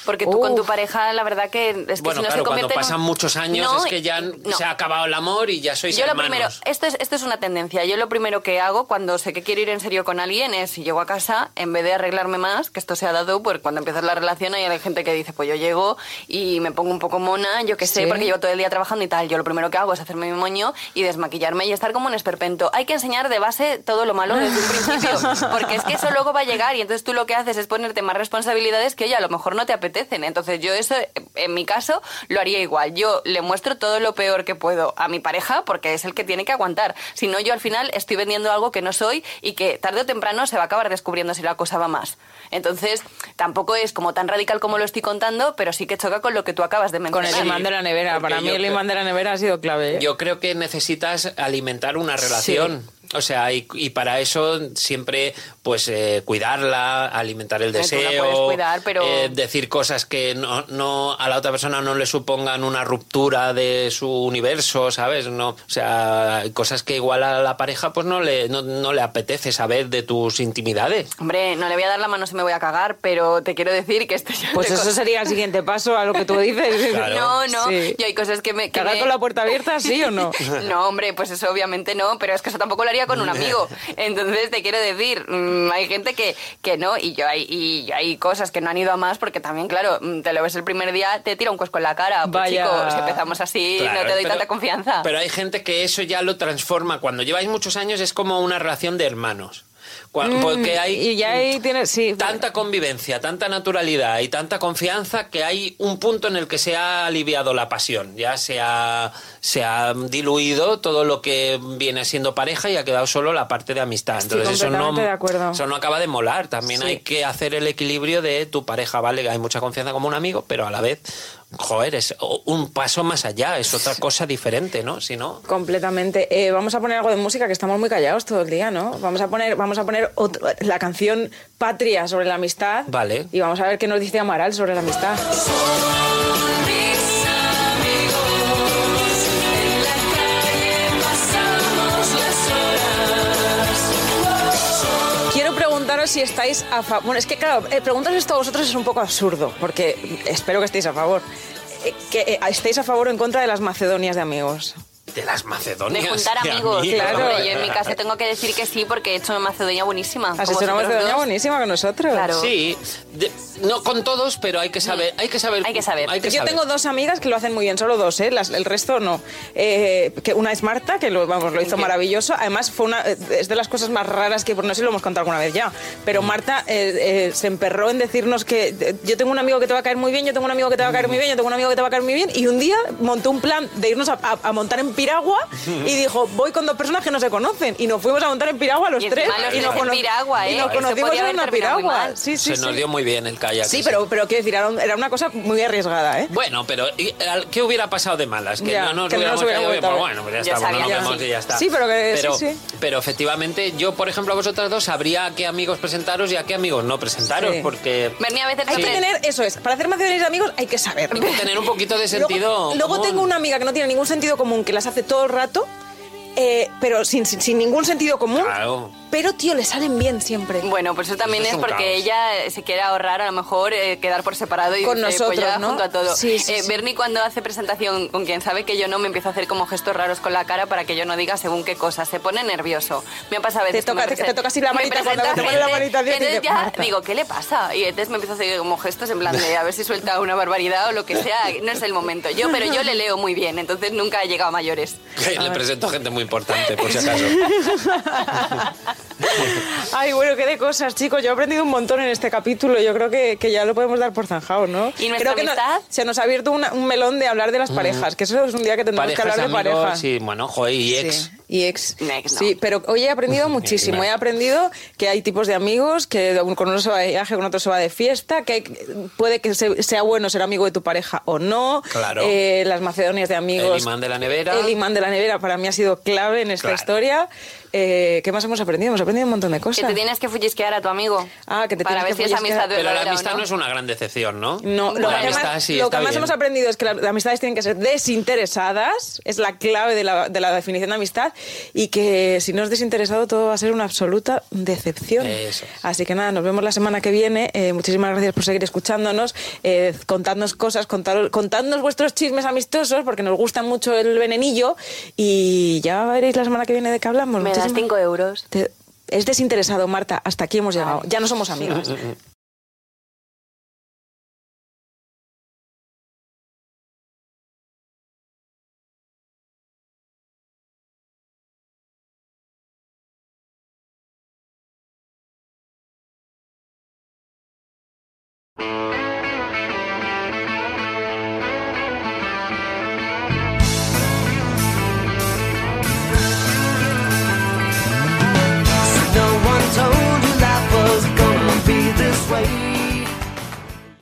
Speaker 1: Porque tú con tu pareja, la verdad que es que
Speaker 3: Bueno,
Speaker 1: si no
Speaker 3: claro,
Speaker 1: se convierte
Speaker 3: cuando
Speaker 1: en un-
Speaker 3: pasan muchos años
Speaker 1: No,
Speaker 3: es que ya
Speaker 1: no.
Speaker 3: se ha acabado el amor y ya sois
Speaker 1: Yo lo primero, esto es, esto es una tendencia. Yo lo primero que hago cuando sé que quiero ir en serio con alguien es, si llego a casa, en vez de arreglarme más, que esto se ha dado, pues cuando empiezas la relación hay gente que dice, pues yo llego y me pongo un poco mona, yo qué sé,
Speaker 2: Sí.
Speaker 1: porque llevo todo el día trabajando y tal. Yo lo primero que hago es hacerme mi moño y desmaquillarme y estar como un esperpento. Hay que enseñar de base todo lo malo desde un principio, porque es que eso luego va a llegar y entonces tú lo que haces es ponerte más responsabilidades que, oye, a lo mejor no te apetecen. Entonces yo eso, en mi caso, lo haría igual. Yo le muestro todo lo peor que puedo a mi pareja porque es el que tiene que aguantar. Si no, yo al final estoy vendiendo algo que no soy y que tarde o temprano se va a acabar descubriendo si la cosa va más. Entonces, tampoco es como tan radical como lo estoy contando, pero sí que choca con lo que tú acabas de
Speaker 2: Con
Speaker 1: mencionar.
Speaker 2: el imán de la nevera.
Speaker 3: porque
Speaker 2: Para mí el imán de la nevera ha sido clave. ¿eh?
Speaker 3: Yo creo que necesitas alimentar una relación. O sea, y, y para eso siempre, pues, eh, cuidarla, alimentar el
Speaker 1: Pero tú la
Speaker 3: deseo,
Speaker 1: puedes cuidar, pero-
Speaker 3: eh, decir cosas que no, no a la otra persona no le supongan una ruptura de su universo, ¿sabes? No, o sea, hay cosas que igual a la pareja, pues, no le, no, no le apetece saber de tus intimidades.
Speaker 1: Hombre, no le voy a dar la mano si me voy a cagar, pero te quiero decir que esto ya
Speaker 2: Pues eso sería el siguiente paso a lo que tú dices.
Speaker 3: Claro.
Speaker 1: No, no,
Speaker 2: Sí.
Speaker 1: yo hay cosas que me... Que
Speaker 2: ¿Cagar
Speaker 1: me-
Speaker 2: con la puerta abierta, sí o no?
Speaker 1: No, hombre, pues eso obviamente no, pero es que eso tampoco lo haría con un amigo. Entonces te quiero decir, mm, hay gente que, que no, y yo hay, y hay cosas que no han ido a más porque también, claro, mm, te lo ves el primer día, te tira un cuesco en la cara. Pues
Speaker 2: Vaya.
Speaker 1: chicos, si empezamos así,
Speaker 3: Claro,
Speaker 1: no te doy
Speaker 3: pero-
Speaker 1: tanta confianza.
Speaker 3: Pero hay gente que eso ya lo transforma. Cuando lleváis muchos años es como una relación de hermanos.
Speaker 2: Mm,
Speaker 3: Porque hay
Speaker 2: Y ya ahí tienes, sí.
Speaker 3: tanta convivencia, tanta naturalidad y tanta confianza que hay un punto en el que se ha aliviado la pasión. Ya se ha, se ha diluido todo lo que viene siendo pareja y ha quedado solo la parte de amistad. Entonces eso no,
Speaker 2: de
Speaker 3: eso no acaba de molar. También
Speaker 2: Sí.
Speaker 3: hay que hacer el equilibrio de tu pareja, ¿vale? Hay mucha confianza como un amigo, pero a la vez, joder, es un paso más allá, es otra cosa diferente, ¿no? Si no...
Speaker 2: Completamente. Eh, vamos a poner algo de música que estamos muy callados todo el día, ¿no? Vamos a poner, vamos a poner otro- la canción Patria sobre la amistad.
Speaker 3: Vale.
Speaker 2: Y vamos a ver qué nos dice Amaral sobre la amistad. Preguntaros si estáis a favor. Bueno, es que claro, eh, preguntaros esto a vosotros es un poco absurdo, porque espero que estéis a favor. Eh, que eh, estéis a favor o en contra de las macedonias de amigos.
Speaker 3: De las Macedonias.
Speaker 1: de juntar
Speaker 3: de
Speaker 1: amigos,
Speaker 2: claro.
Speaker 1: Hombre, yo en mi caso tengo que decir que sí porque he hecho una macedonia buenísima.
Speaker 2: Has hecho una macedonia
Speaker 1: dos.
Speaker 2: buenísima con nosotros.
Speaker 1: Claro.
Speaker 3: Sí, de- no con todos, pero hay que saber, hay que saber,
Speaker 1: Hay que saber.
Speaker 3: Hay que
Speaker 2: Yo
Speaker 3: saber.
Speaker 2: tengo dos amigas que lo hacen muy bien, solo dos, ¿eh? Las- el resto no. Eh, que una es Marta, que lo, vamos, lo hizo
Speaker 1: Ok.
Speaker 2: maravilloso. Además, fue una, eh, es de las cosas más raras que, por no sé si lo hemos contado alguna vez ya, pero Marta eh, eh, se emperró en decirnos que eh, yo tengo un amigo que te va a caer muy bien, yo tengo un amigo que te va a caer muy bien, yo tengo un amigo que te va a caer muy bien, y un día montó un plan de irnos a, a- a montar en Piragua y dijo, voy con dos personas que no se conocen, y nos fuimos a montar en Piragua los
Speaker 1: Y
Speaker 2: tres.
Speaker 1: los
Speaker 2: y nos
Speaker 1: en
Speaker 2: cono-
Speaker 1: Piragua,
Speaker 2: y
Speaker 1: ¿eh?
Speaker 2: nos conocimos en una Piragua.
Speaker 1: mal.
Speaker 2: Sí, sí,
Speaker 3: Se nos dio muy bien el kayak.
Speaker 2: Sí, pero, pero quiero decir, era, un- era una cosa muy arriesgada, ¿eh?
Speaker 3: Bueno, pero ¿y, al- ¿qué hubiera pasado de malas? Que
Speaker 2: Ya,
Speaker 3: no nos
Speaker 2: que no
Speaker 3: hubiéramos
Speaker 2: nos hubiera
Speaker 3: caído bien. Pues bueno, pues ya,
Speaker 1: Ya
Speaker 3: está, pues nos
Speaker 1: ya.
Speaker 3: vemos y ya está.
Speaker 2: Sí, pero que-
Speaker 3: pero,
Speaker 2: sí, sí.
Speaker 3: pero efectivamente, yo, por ejemplo, a vosotras dos sabría a qué amigos presentaros y a qué amigos no presentaros,
Speaker 2: Sí.
Speaker 3: porque
Speaker 1: Bernie a veces
Speaker 2: Hay que tener, eso es, para hacer macedonias de amigos hay que saber.
Speaker 3: hay que tener un poquito de sentido.
Speaker 2: Luego, luego
Speaker 3: común.
Speaker 2: tengo una amiga que no tiene ningún sentido común, que las hace todo el rato, eh, pero sin, sin, ningún sentido común. Pero, tío, le salen bien siempre.
Speaker 1: Bueno, pues eso también
Speaker 3: Eso es
Speaker 1: porque
Speaker 3: caos.
Speaker 1: ella eh, se quiere ahorrar a lo mejor eh, quedar por separado y
Speaker 2: Con
Speaker 1: dice,
Speaker 2: nosotros,
Speaker 1: pues ya
Speaker 2: ¿no?
Speaker 1: junto a todo.
Speaker 2: Sí, sí,
Speaker 1: Eh,
Speaker 2: sí.
Speaker 1: Bernie cuando hace presentación con quien sabe que yo no me empiezo a hacer como gestos raros con la cara para que yo no diga según qué cosas. Se pone nervioso. Me ha pasado a veces.
Speaker 2: Te
Speaker 1: que me
Speaker 2: toca- te- toca así la manita cuando te pone la manita
Speaker 1: Entonces
Speaker 2: dices,
Speaker 1: ya
Speaker 2: "Marta".
Speaker 1: digo, ¿qué le pasa? Y entonces me empiezo a hacer como gestos en plan de a ver si suelta una barbaridad o lo que sea. No es el momento. Yo, pero yo le leo muy bien, entonces nunca he llegado a mayores.
Speaker 3: Le presento a gente muy importante, por si acaso.
Speaker 2: Ay, bueno, qué de cosas, chicos. Yo he aprendido un montón en este capítulo. Yo creo que, que ya lo podemos dar por zanjado, ¿no?
Speaker 1: ¿Y nuestra
Speaker 2: creo que no-
Speaker 1: amistad?
Speaker 2: se nos ha abierto una- un melón de hablar de las parejas, que eso es un día que tendremos que hablar de
Speaker 3: amigos,
Speaker 2: parejas.
Speaker 3: sí, bueno, joder, y ex.
Speaker 2: Sí. Y ex. Sí, pero hoy he aprendido muchísimo. He aprendido que hay tipos de amigos, que con uno se va de viaje, con otro se va de fiesta, que puede que se- sea bueno ser amigo de tu pareja o no.
Speaker 3: Claro.
Speaker 2: Eh, las macedonias de amigos.
Speaker 3: El imán de la nevera.
Speaker 2: El imán de la nevera para mí ha sido clave en esta
Speaker 3: Claro.
Speaker 2: historia. Eh, ¿Qué más hemos aprendido? Hemos aprendido un montón de
Speaker 1: Que
Speaker 2: cosas.
Speaker 1: te tienes que fullisquear a tu amigo.
Speaker 2: Ah, que te
Speaker 1: Para ver
Speaker 2: tienes
Speaker 1: si
Speaker 2: que
Speaker 1: es amistad
Speaker 2: fullisquear.
Speaker 3: Pero la amistad no.
Speaker 1: no.
Speaker 3: es una gran decepción, ¿no?
Speaker 2: No, lo
Speaker 3: la
Speaker 2: que,
Speaker 3: amistad
Speaker 2: más,
Speaker 3: sí
Speaker 2: lo
Speaker 3: está
Speaker 2: que más
Speaker 3: bien.
Speaker 2: hemos aprendido es que la- las amistades tienen que ser desinteresadas, es la clave de la, de la definición de amistad, y que si no es desinteresado todo va a ser una absoluta decepción.
Speaker 3: Eso.
Speaker 2: Así que nada, nos vemos la semana que viene. Eh, muchísimas gracias por seguir escuchándonos, eh, contadnos cosas, contar- contadnos vuestros chismes amistosos, porque nos gusta mucho el venenillo, y ya veréis la semana que viene de qué hablamos.
Speaker 1: Me das
Speaker 2: Muchísimas-
Speaker 1: 5 euros.
Speaker 2: Te- Es desinteresado, Marta. Hasta aquí hemos llegado. Ya no somos amigas.